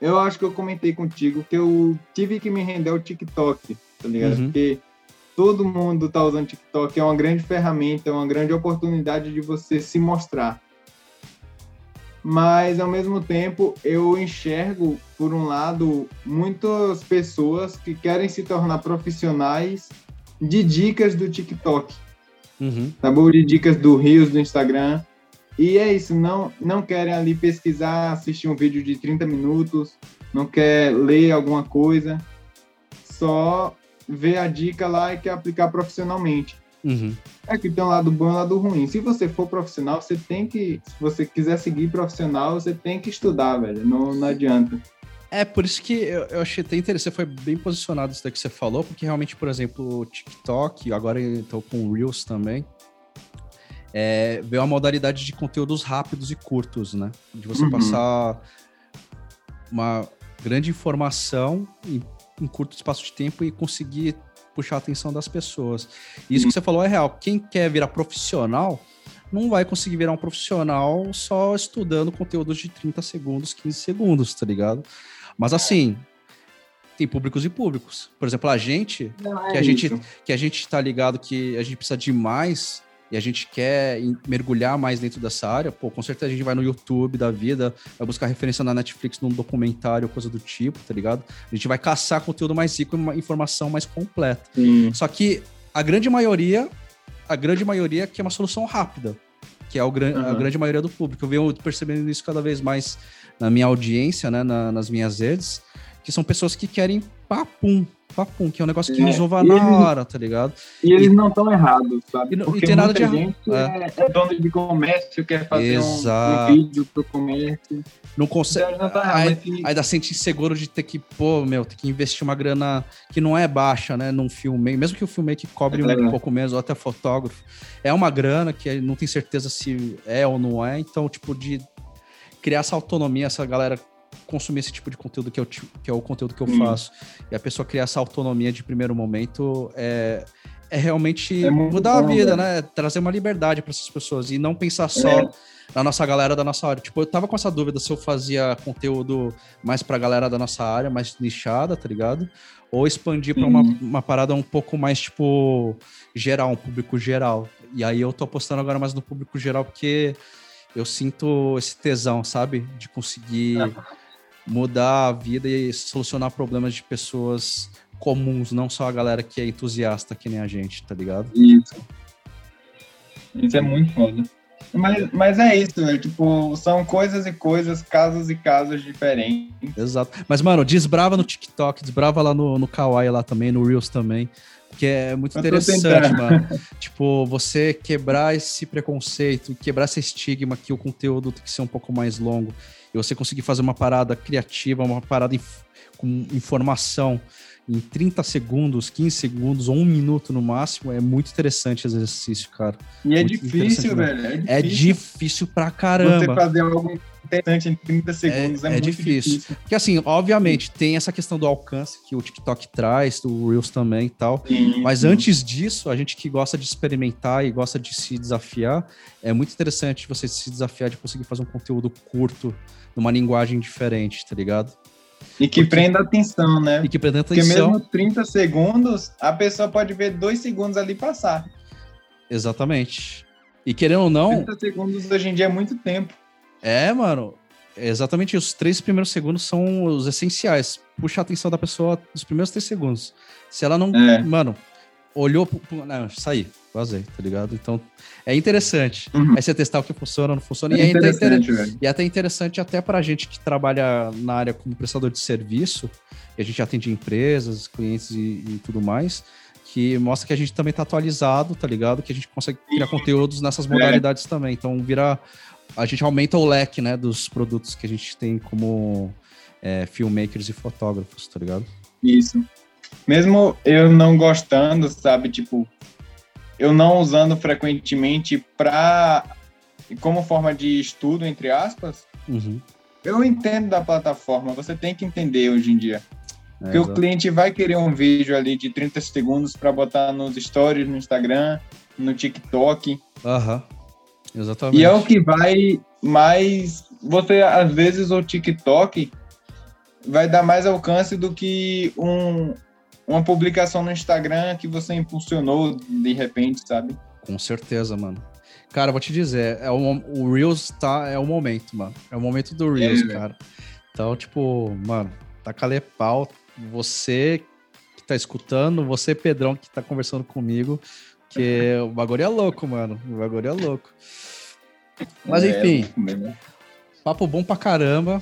eu acho que eu comentei contigo que eu tive que me render ao TikTok, tá ligado? Uhum. Porque todo mundo tá usando TikTok, é uma grande ferramenta, é uma grande oportunidade de você se mostrar. Mas, ao mesmo tempo, eu enxergo, por um lado, muitas pessoas que querem se tornar profissionais de dicas do TikTok. Uhum. Tá bom? De dicas do Rios, do Instagram. E é isso, não, não querem ali pesquisar, assistir um vídeo de 30 minutos, não quer ler alguma coisa, só vê a dica lá e quer aplicar profissionalmente. Uhum. É que tem um lado bom e um lado ruim. Se você for profissional, você tem que. Se você quiser seguir profissional, você tem que estudar, velho. Não, não adianta. É, por isso que eu, eu achei até interessante, foi bem posicionado isso que você falou, porque realmente, por exemplo, o TikTok, agora estou com o Reels também, é, veio a modalidade de conteúdos rápidos e curtos, né? De você uhum. passar uma grande informação em, em, curto espaço de tempo e conseguir puxar a atenção das pessoas. E isso uhum. que você falou é real. Quem quer virar profissional não vai conseguir virar um profissional só estudando conteúdos de 30 segundos, 15 segundos, tá ligado? Mas assim, tem públicos e públicos. Por exemplo, a gente, é que a gente, que a gente tá ligado que a gente precisa de mais e a gente quer mergulhar mais dentro dessa área, pô, com certeza a gente vai no YouTube da vida, vai buscar referência na Netflix num documentário, coisa do tipo, tá ligado? A gente vai caçar conteúdo mais rico e uma informação mais completa. Sim. Só que a grande maioria, a grande maioria quer uma solução rápida, que é o gran- a Aham. grande maioria do público. Eu venho percebendo isso cada vez mais na minha audiência, né, na- nas minhas redes, que são pessoas que querem papum, papum, que é um negócio que É, resolva e na eles- hora, tá ligado? E eles não estão errados, sabe? E não- e Porque tem nada de errado. gente é. é dono de comércio, quer fazer um, um vídeo pro comércio. Não Então, consegue. não tá errado, Aí, se- ainda sente inseguro de ter que, pô, meu, ter que investir uma grana que não é baixa, né, num filme, mesmo que o filme que cobre É um legal. pouco menos, ou até fotógrafo, é uma grana que não tem certeza se é ou não é, então, tipo, de criar essa autonomia, essa galera consumir esse tipo de conteúdo que, eu, ti- que é o conteúdo que eu Hum. faço, e a pessoa criar essa autonomia de primeiro momento é, é realmente É mudar a bom, vida, velho. né? Trazer uma liberdade para essas pessoas e não pensar só É. na nossa galera da nossa área. Tipo, eu tava com essa dúvida se eu fazia conteúdo mais pra galera da nossa área, mais nichada, tá ligado? Ou expandir pra uma, uma parada um pouco mais, tipo, geral, um público geral. E aí eu tô apostando agora mais no público geral porque eu sinto esse tesão, sabe? De conseguir mudar a vida e solucionar problemas de pessoas comuns, não só a galera que é entusiasta que nem a gente, tá ligado? Isso. Isso é muito foda. Mas, mas é isso, velho. Tipo, são coisas e coisas, casos e casos diferentes. Exato. Mas, mano, desbrava no TikTok, desbrava lá no, no Kawaii lá também, no Reels também. Que é muito Eu interessante, mano. [LAUGHS] tipo, você quebrar esse preconceito, quebrar esse estigma que o conteúdo tem que ser um pouco mais longo. E você conseguir fazer uma parada criativa, uma parada inf- com informação em 30 segundos, 15 segundos ou um minuto no máximo, é muito interessante esse exercício, cara. E é Muito difícil, interessante velho. É difícil. É difícil pra Você caramba. fazer algo interessante em 30 segundos é, é muito difícil. difícil. Porque assim, obviamente, tem essa questão do alcance que o TikTok traz, do Reels também e tal. Sim, Mas antes disso, a gente que gosta de experimentar e gosta de se desafiar, é muito interessante você se desafiar de conseguir fazer um conteúdo curto, numa linguagem diferente, tá ligado? E que prenda atenção, né? E que prenda Porque atenção. mesmo 30 segundos, a pessoa pode ver dois segundos ali passar. Exatamente. E querendo ou não, 30 segundos hoje em dia é muito tempo. é, mano, é exatamente isso. Os três primeiros segundos são os essenciais. Puxa a atenção da pessoa nos primeiros três segundos. Se ela não, É. mano, olhou, pro- não, saí, vazei, tá ligado? Então, é interessante. Uhum. Aí você testar o que funciona, não funciona. É e, é inter- interessante, velho. e é até interessante até pra gente que trabalha na área como prestador de serviço, e a gente atende empresas, clientes e, e tudo mais, que mostra que a gente também tá atualizado, tá ligado? Que a gente consegue criar conteúdos nessas É. modalidades também. Então, vira... A gente aumenta o leque, né, dos produtos que a gente tem como é, filmmakers e fotógrafos, tá ligado? Isso. Mesmo eu não gostando, sabe, tipo, eu não usando frequentemente pra como forma de estudo, entre aspas, Uhum. eu entendo da plataforma, você tem que entender hoje em dia. É, Porque o cliente vai querer um vídeo ali de 30 segundos para botar nos stories, no Instagram, no TikTok. Aham. Exatamente. E é o que vai mais. Você, às vezes, o TikTok vai dar mais alcance do que um, uma publicação no Instagram que você impulsionou de repente, sabe? Com certeza, mano. Cara, vou te dizer, é o, o Reels tá, é o momento, mano. É o momento do Reels, É, cara. Então, tipo, mano, tá calê pau. Você que tá escutando, você, Pedrão, que tá conversando comigo, que [LAUGHS] o bagulho é louco, mano. O bagulho é louco. Mas É, enfim, louco mesmo. papo bom pra caramba.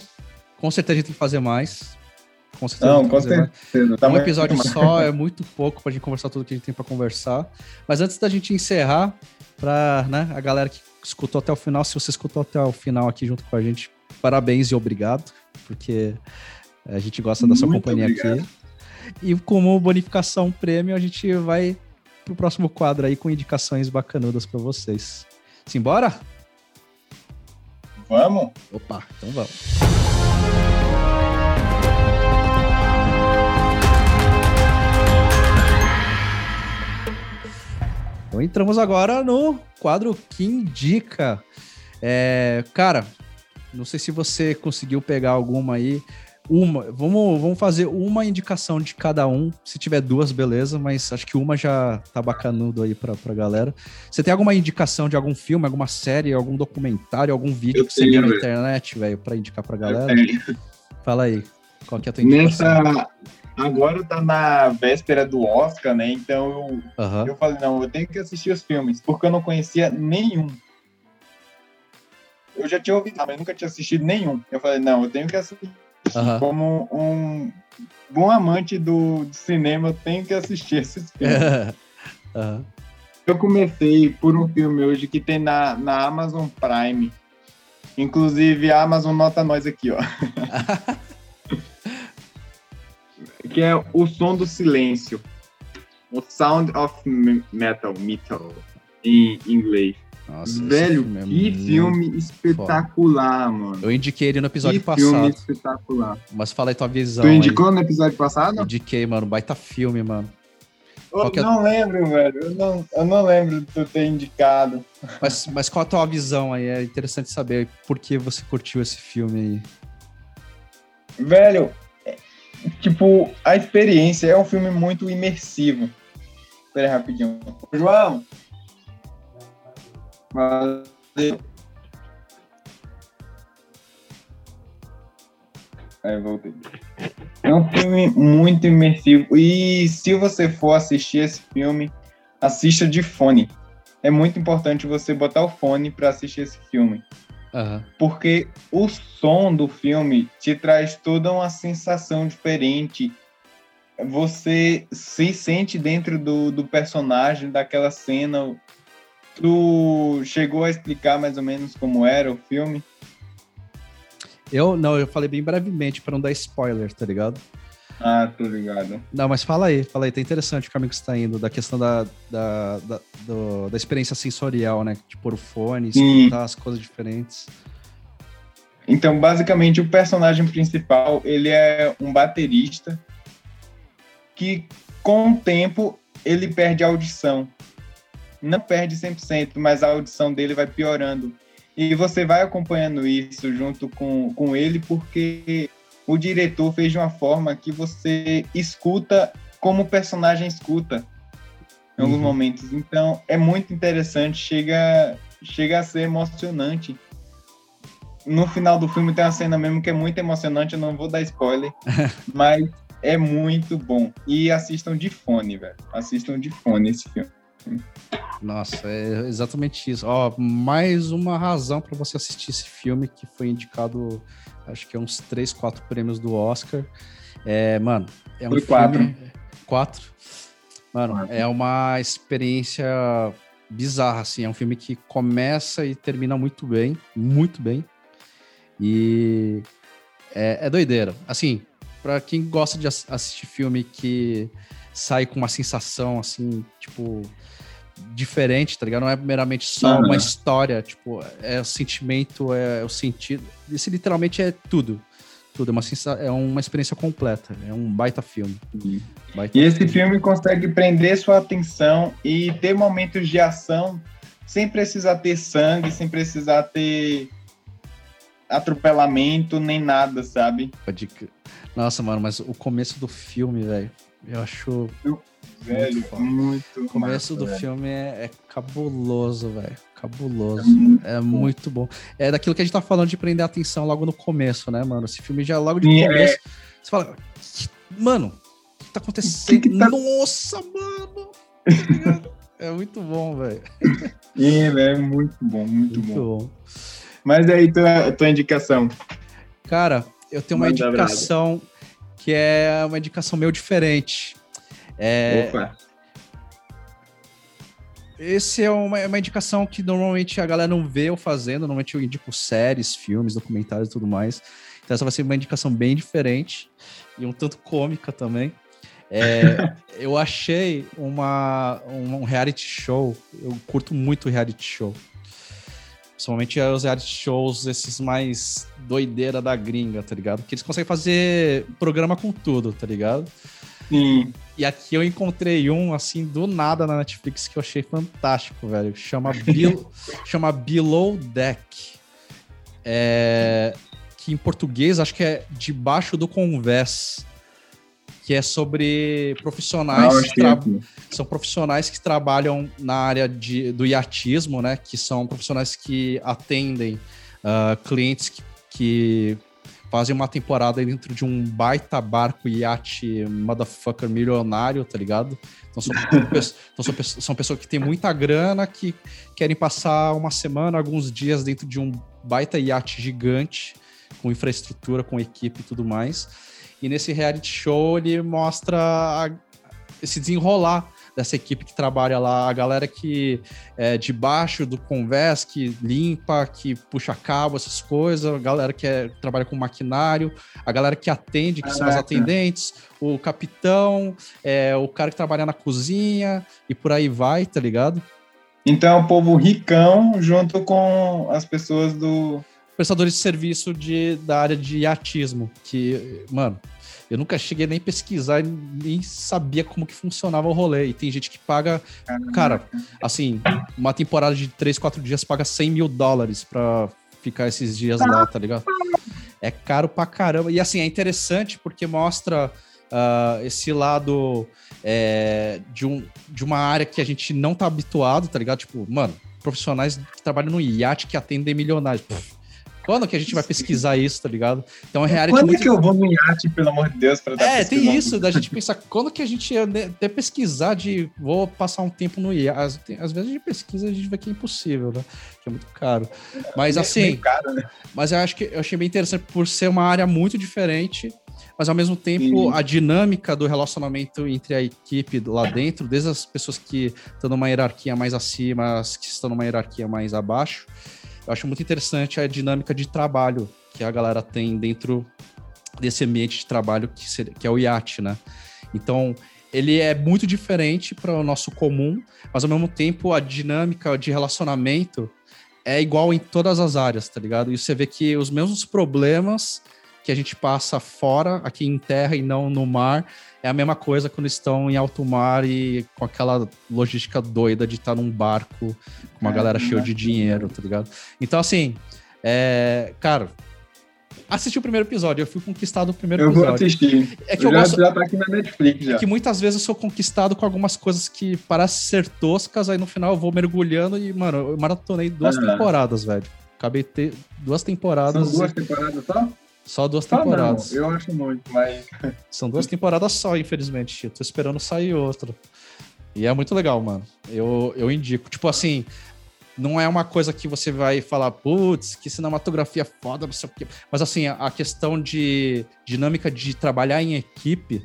Com certeza a gente tem que fazer mais. Com certeza. Não, com certeza. Tá um muito episódio só é muito pouco pra gente conversar tudo que a gente tem pra conversar. Mas antes da gente encerrar, pra né, a galera que escutou até o final, se você escutou até o final aqui junto com a gente, parabéns e obrigado, porque a gente gosta da sua Muito companhia obrigado. aqui. E como bonificação prêmio, a gente vai pro próximo quadro aí com indicações bacanudas pra vocês. Simbora? Vamos? Opa, então vamos. Então entramos agora no quadro que indica. É, cara, não sei se você conseguiu pegar alguma aí. Uma, vamos, vamos fazer uma indicação de cada um. Se tiver duas, beleza, mas acho que uma já tá bacanudo aí pra, pra galera. Você tem alguma indicação de algum filme, alguma série, algum documentário, algum vídeo Eu que você viu na tenho, internet, velho, pra indicar pra galera? Fala aí. Qual que é a tua indicação? Nessa. Agora tá na véspera do Oscar, né? Então eu, Aham. eu falei, não, eu tenho que assistir os filmes, porque eu não conhecia nenhum. Eu já tinha ouvido, mas nunca tinha assistido nenhum. Eu falei, não, eu tenho que assistir. Aham. Como um bom amante do, do cinema, eu tenho que assistir esses [LAUGHS] filmes. Aham. Eu comecei por um filme hoje que tem na, na Amazon Prime. Inclusive, a Amazon nota nós aqui, ó. [LAUGHS] que é O Som do Silêncio. O Sound of Me- Metal, metal em inglês. Nossa, Velho, filme é que filme espetacular, mano. Eu indiquei ele no episódio que filme passado, espetacular. mas fala aí tua visão. Tu aí. indicou no episódio passado? Indiquei, mano. Baita filme, mano. Eu é- não lembro, velho. Eu não, eu não lembro de tu ter indicado. Mas, mas qual a tua visão aí? É interessante saber por que você curtiu esse filme aí. Velho, tipo, a experiência é um filme muito imersivo. Espera rapidinho. João! Valeu. Aí, voltei. É um filme muito imersivo. E se você for assistir esse filme, assista de fone. É muito importante você botar o fone para assistir esse filme Porque o som do filme te traz toda uma sensação diferente. Você se sente dentro do, do personagem, daquela cena. Tu chegou a explicar mais ou menos como era o filme? Eu não, eu falei bem brevemente pra não dar spoiler, tá ligado? Ah, tô ligado. Não, mas fala aí, fala aí, tá interessante o caminho que você tá indo, da questão da, da, da, do- da experiência sensorial, né? De pôr o fone, escutar as coisas diferentes. Então, basicamente, o personagem principal, ele é um baterista que, com o tempo, ele perde a audição. Não perde 100%, mas a audição dele vai piorando. E você vai acompanhando isso junto com, com ele, porque o diretor fez de uma forma que você escuta como o personagem escuta em alguns Uhum. momentos. Então, é muito interessante, chega, chega a ser emocionante no final do filme tem uma cena mesmo que é muito emocionante, eu não vou dar spoiler, [LAUGHS] mas é muito bom. E assistam de fone, velho. Assistam de fone esse filme. Nossa, é exatamente isso. Ó, mais uma razão pra você assistir esse filme que foi indicado, acho que é uns três, quatro prêmios do Oscar. É, mano, é um Foi filme... quatro. Quatro? Mano, Quatro. é uma experiência bizarra, assim. É um filme que começa e termina muito bem, muito bem. E é, é doideira. Assim, pra quem gosta de ass- assistir filme que sai com uma sensação, assim, tipo, diferente, tá ligado? Não é meramente só uma história, tipo, é o sentimento, é o sentido. Esse literalmente é tudo. Tudo, é uma, é uma experiência completa. É um baita filme. Baita E esse filme consegue prender sua atenção e ter momentos de ação sem precisar ter sangue, sem precisar ter atropelamento nem nada, sabe? Nossa, mano, mas o começo do filme, velho, eu acho. Velho, muito. O começo massa, do velho. filme é, é cabuloso, velho. Cabuloso. muito É muito bom. É daquilo que a gente tá falando de prender a atenção logo no começo, né, mano? Esse filme já logo de Sim, é. começo. Você fala, "Que- mano, o que tá acontecendo? que tá- Nossa, mano! Tá [LAUGHS] é muito bom, velho. Sim, velho, muito bom, muito, Muito bom. bom. Mas aí, tua, tua indicação. Cara, eu tenho uma Manda indicação que é uma indicação meio diferente. É, Opa. Esse é uma, é uma indicação que normalmente a galera não vê eu fazendo. Normalmente eu indico séries, filmes, documentários e tudo mais. Então essa vai ser uma indicação bem diferente e um tanto cômica também. É, [LAUGHS] eu achei uma, um, um reality show. Eu curto muito reality show. Principalmente os reality shows, esses mais doideira da gringa, tá ligado? Porque eles conseguem fazer programa com tudo, tá ligado? Sim. E aqui eu encontrei um, assim, do nada na Netflix que eu achei fantástico, velho. Chama, [LAUGHS] Bil chama Below Deck. É... Que em português acho que é Debaixo do Convés. Que é sobre profissionais. Ah, que. São profissionais que trabalham na área de, do iatismo, né? Que são profissionais que atendem ah, clientes que, que fazem uma temporada dentro de um baita barco iate motherfucker milionário, tá ligado? Então são, [LAUGHS] então são, são pessoas que têm muita grana, que querem passar uma semana, alguns dias dentro de um baita iate gigante, com infraestrutura, com equipe e tudo mais. E nesse reality show ele mostra a- esse desenrolar dessa equipe que trabalha lá, a galera que é debaixo do convés, que limpa, que puxa cabo, essas coisas, a galera que é- trabalha com maquinário, a galera que atende, que são as Caraca. atendentes, o capitão, é, o cara que trabalha na cozinha e por aí vai, tá ligado? Então é o povo ricão junto com as pessoas do. Prestadores de serviço de, da área de iatismo, que, mano, eu nunca cheguei nem pesquisar, nem sabia como que funcionava o rolê. E tem gente que paga, cara, assim, uma temporada de 3, 4 dias paga 100 mil dólares pra ficar esses dias lá, tá ligado? É caro pra caramba. E assim, é interessante porque mostra ah, esse lado é, de, um, de uma área que a gente não tá habituado, tá ligado? Tipo, mano, profissionais que trabalham no iate que atendem milionários. Pff, Quando que a gente vai pesquisar isso, tá ligado? Então é reality Quando muito... é que eu vou no iate, pelo amor de Deus, pra dar É, tem isso, da gente pensar quando que a gente ia né, até pesquisar de vou passar um tempo no IA. Às, vezes a gente pesquisa e a gente vê que é impossível, né? Que é muito caro. Mas Bem- assim, bem caro, né? mas eu acho que eu achei bem interessante por ser uma área muito diferente, mas ao mesmo tempo Sim. a dinâmica do relacionamento entre a equipe lá dentro, desde as pessoas que estão numa hierarquia mais acima, as que estão numa hierarquia mais abaixo, eu acho muito interessante a dinâmica de trabalho que a galera tem dentro desse ambiente de trabalho que, seria- que é o iate, né? Então, ele é muito diferente para o nosso comum, mas ao mesmo tempo a dinâmica de relacionamento é igual em todas as áreas, tá ligado? E você vê que os mesmos problemas que a gente passa fora, aqui em terra e não no mar, é a mesma coisa quando estão em alto mar e com aquela logística doida de estar num barco com uma É, galera um cheia de dinheiro, tá ligado? Então, assim, é, cara, assisti o primeiro episódio, eu fui conquistado no primeiro Eu vou episódio. assistir. É que eu já, gosto, já tá aqui na Netflix já. é que muitas vezes eu sou conquistado com algumas coisas que parecem ser toscas, aí no final eu vou mergulhando e, mano, eu maratonei duas Ah. temporadas, velho. Acabei de ter duas temporadas. São duas temporadas só? Só duas Só não, temporadas. eu acho muito, mas... [LAUGHS] São duas temporadas só, infelizmente. Eu tô esperando sair outra. E é muito legal, mano. Eu, eu indico. Tipo assim, não é uma coisa que você vai falar, putz, que cinematografia foda, não sei o quê. Mas assim, a questão de dinâmica de trabalhar em equipe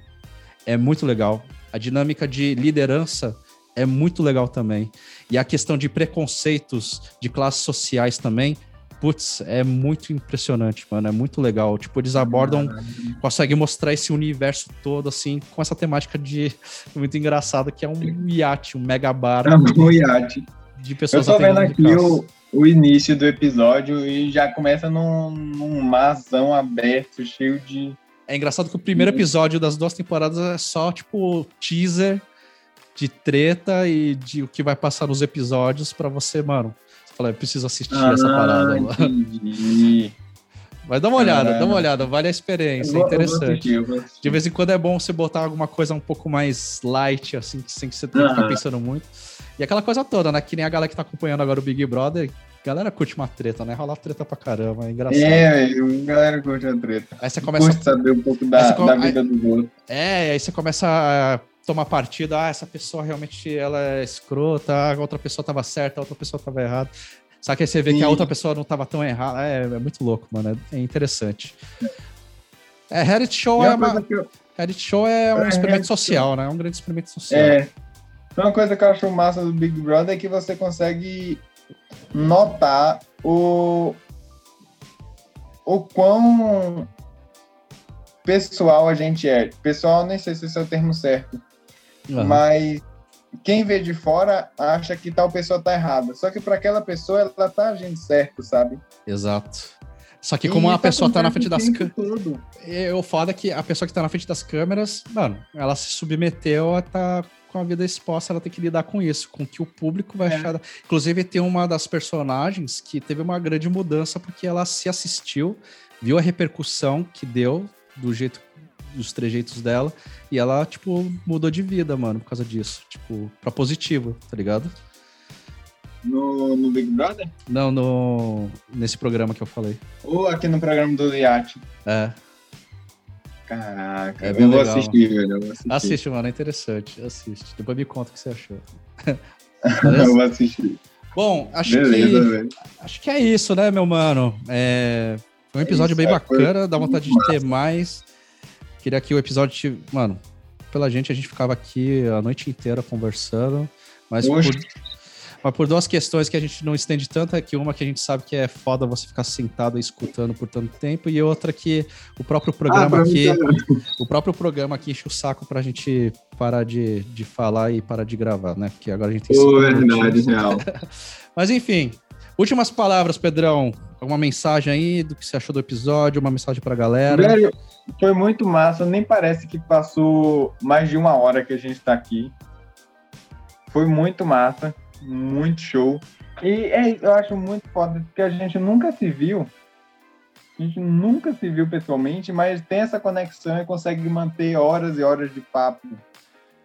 é muito legal. A dinâmica de liderança é muito legal também. E a questão de preconceitos de classes sociais também, putz, é muito impressionante, mano. É muito legal. Tipo, eles abordam consegue mostrar esse universo todo, assim, com essa temática de [LAUGHS] muito engraçada, que é um iate, um mega bar É um iate. de Eu pessoas tô vendo aqui o, o início do episódio e já começa num, num marzão aberto, cheio de... É engraçado que o primeiro episódio das duas temporadas é só, tipo, teaser de treta e de o que vai passar nos episódios pra você, mano. Eu preciso assistir essa parada. Ah, entendi. [LAUGHS] Mas dá uma olhada, dá uma olhada, vale a experiência, vou- é interessante. assistir. De vez em quando é bom você botar alguma coisa um pouco mais light, assim, sem que você tenha que ficar pensando muito. E aquela coisa toda, né? Que nem a galera que tá acompanhando agora o Big Brother, a galera curte uma treta, né? Rola treta pra caramba, é engraçado. É, galera curte a treta. Aí você começa. Curte saber um pouco da, da aí- vida do outro. É, aí você começa a tomar partido, ah, essa pessoa realmente ela é escrota, a outra pessoa tava certa, a outra pessoa tava errada. Só que aí você vê que a Sim. outra pessoa não tava tão errada. É, é muito louco, mano. É, é interessante. É, reality show E é, uma eu- reality show é um É, experimento reality social, né? É um grande experimento social. É. Uma coisa que eu acho massa do Big Brother é que você consegue notar o o quão pessoal a gente é. Pessoal, nem sei se esse é o termo certo, Aham. mas quem vê de fora acha que tal pessoa tá errada. Só que para aquela pessoa ela tá agindo certo, sabe? Exato. Só que como a isso pessoa tá na frente das câmeras. todo. O foda é que a pessoa que tá na frente das câmeras, mano, ela se submeteu a tá com a vida exposta, ela tem que lidar com isso, com o que o público vai É. achar. Inclusive, tem uma das personagens que teve uma grande mudança porque ela se assistiu, viu a repercussão que deu do jeito dos trejeitos dela e ela, tipo, mudou de vida, mano, por causa disso. Tipo, pra positivo, tá ligado? No, no Big Brother? Não, no, nesse programa que eu falei. Ou aqui no programa do Iate? É, Caraca, É bem eu vou legal. assistir, velho. Eu vou assistir. assiste, mano, é interessante. Assiste. Depois me conta o que você achou. [LAUGHS] eu vou assistir. Bom, acho Beleza, que velho. acho que é isso, né, meu mano? É, foi um É episódio isso, bem é, bacana, dá vontade de muito ter mais. Queria que o episódio, tive- mano, pela gente a gente ficava aqui a noite inteira conversando, mas por, mas por duas questões que a gente não estende tanto é que uma que a gente sabe que é foda você ficar sentado e escutando por tanto tempo e outra que o próprio ah, programa mim aqui o próprio programa aqui enche o saco pra gente parar de, de falar e parar de gravar, né? Porque agora a gente tem Pô, cinco verdade, real. [LAUGHS] Mas enfim, últimas palavras, Pedrão. Alguma mensagem aí do que você achou do episódio, uma mensagem pra galera. Velho, foi muito massa. Nem parece que passou mais de uma hora que a gente tá aqui. Foi muito massa. Muito show. E é, eu acho muito foda porque a gente nunca se viu. A gente nunca se viu pessoalmente, mas tem essa conexão e consegue manter horas e horas de papo.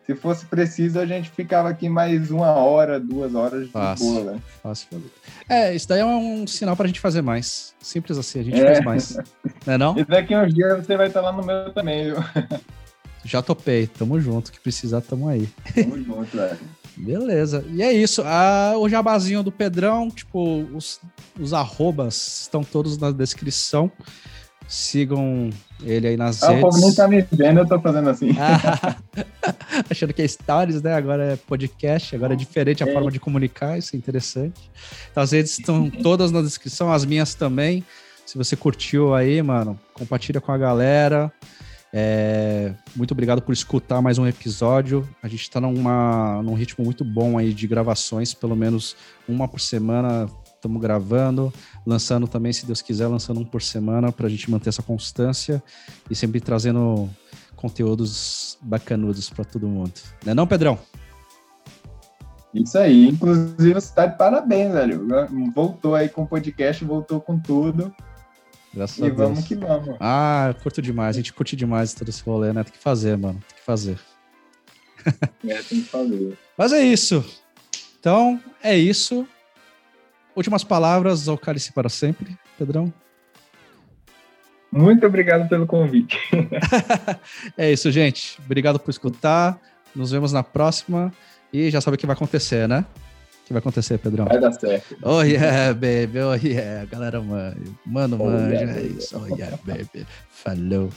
Se fosse preciso, a gente ficava aqui mais uma hora, duas horas de Fácil. boa, velho. Fácil. É, isso daí é um sinal pra gente fazer mais. Simples assim, a gente É. faz mais. Não é não? E daqui uns dias você vai estar lá no meu também, viu? Já topei. Tamo junto. Que precisar, tamo aí. Tamo junto, velho. Beleza. E é isso. Ah, o jabazinho do Pedrão, tipo, os, os arrobas estão todos na descrição. Sigam ele aí nas Ah, o povo nem redes. tá me vendo, eu tô fazendo assim. Ah, [LAUGHS] [LAUGHS] achando que é stories, né? Agora é podcast, agora é diferente a É. forma de comunicar, isso é interessante. Então as redes estão todas na descrição, as minhas também. Se você curtiu aí, mano, compartilha com a galera. É, muito obrigado por escutar mais um episódio. A gente tá numa, num ritmo muito bom aí de gravações, pelo menos uma por semana estamos gravando, lançando também, se Deus quiser, lançando um por semana para a gente manter essa constância e sempre trazendo conteúdos bacanudos para todo mundo. Não é não, Pedrão? Isso aí. Inclusive, você tá de parabéns, velho. Voltou aí com o podcast, voltou com tudo. Graças e a Deus. vamos que vamos. Ah, curto demais. A gente curte demais todo esse rolê, né? Tem que fazer, mano. Tem que fazer. É, tem que fazer. [LAUGHS] Mas é isso. Então, é isso. Últimas palavras ao cálice para sempre, Pedrão. Muito obrigado pelo convite. [LAUGHS] É isso, gente. Obrigado por escutar. Nos vemos na próxima. E já sabe o que vai acontecer, né? O que vai acontecer, Pedrão? Vai dar certo. Oh yeah, baby. Oh yeah. Galera, mano. Mano, Oh, mano. yeah, é isso. Oh yeah, baby. Falou.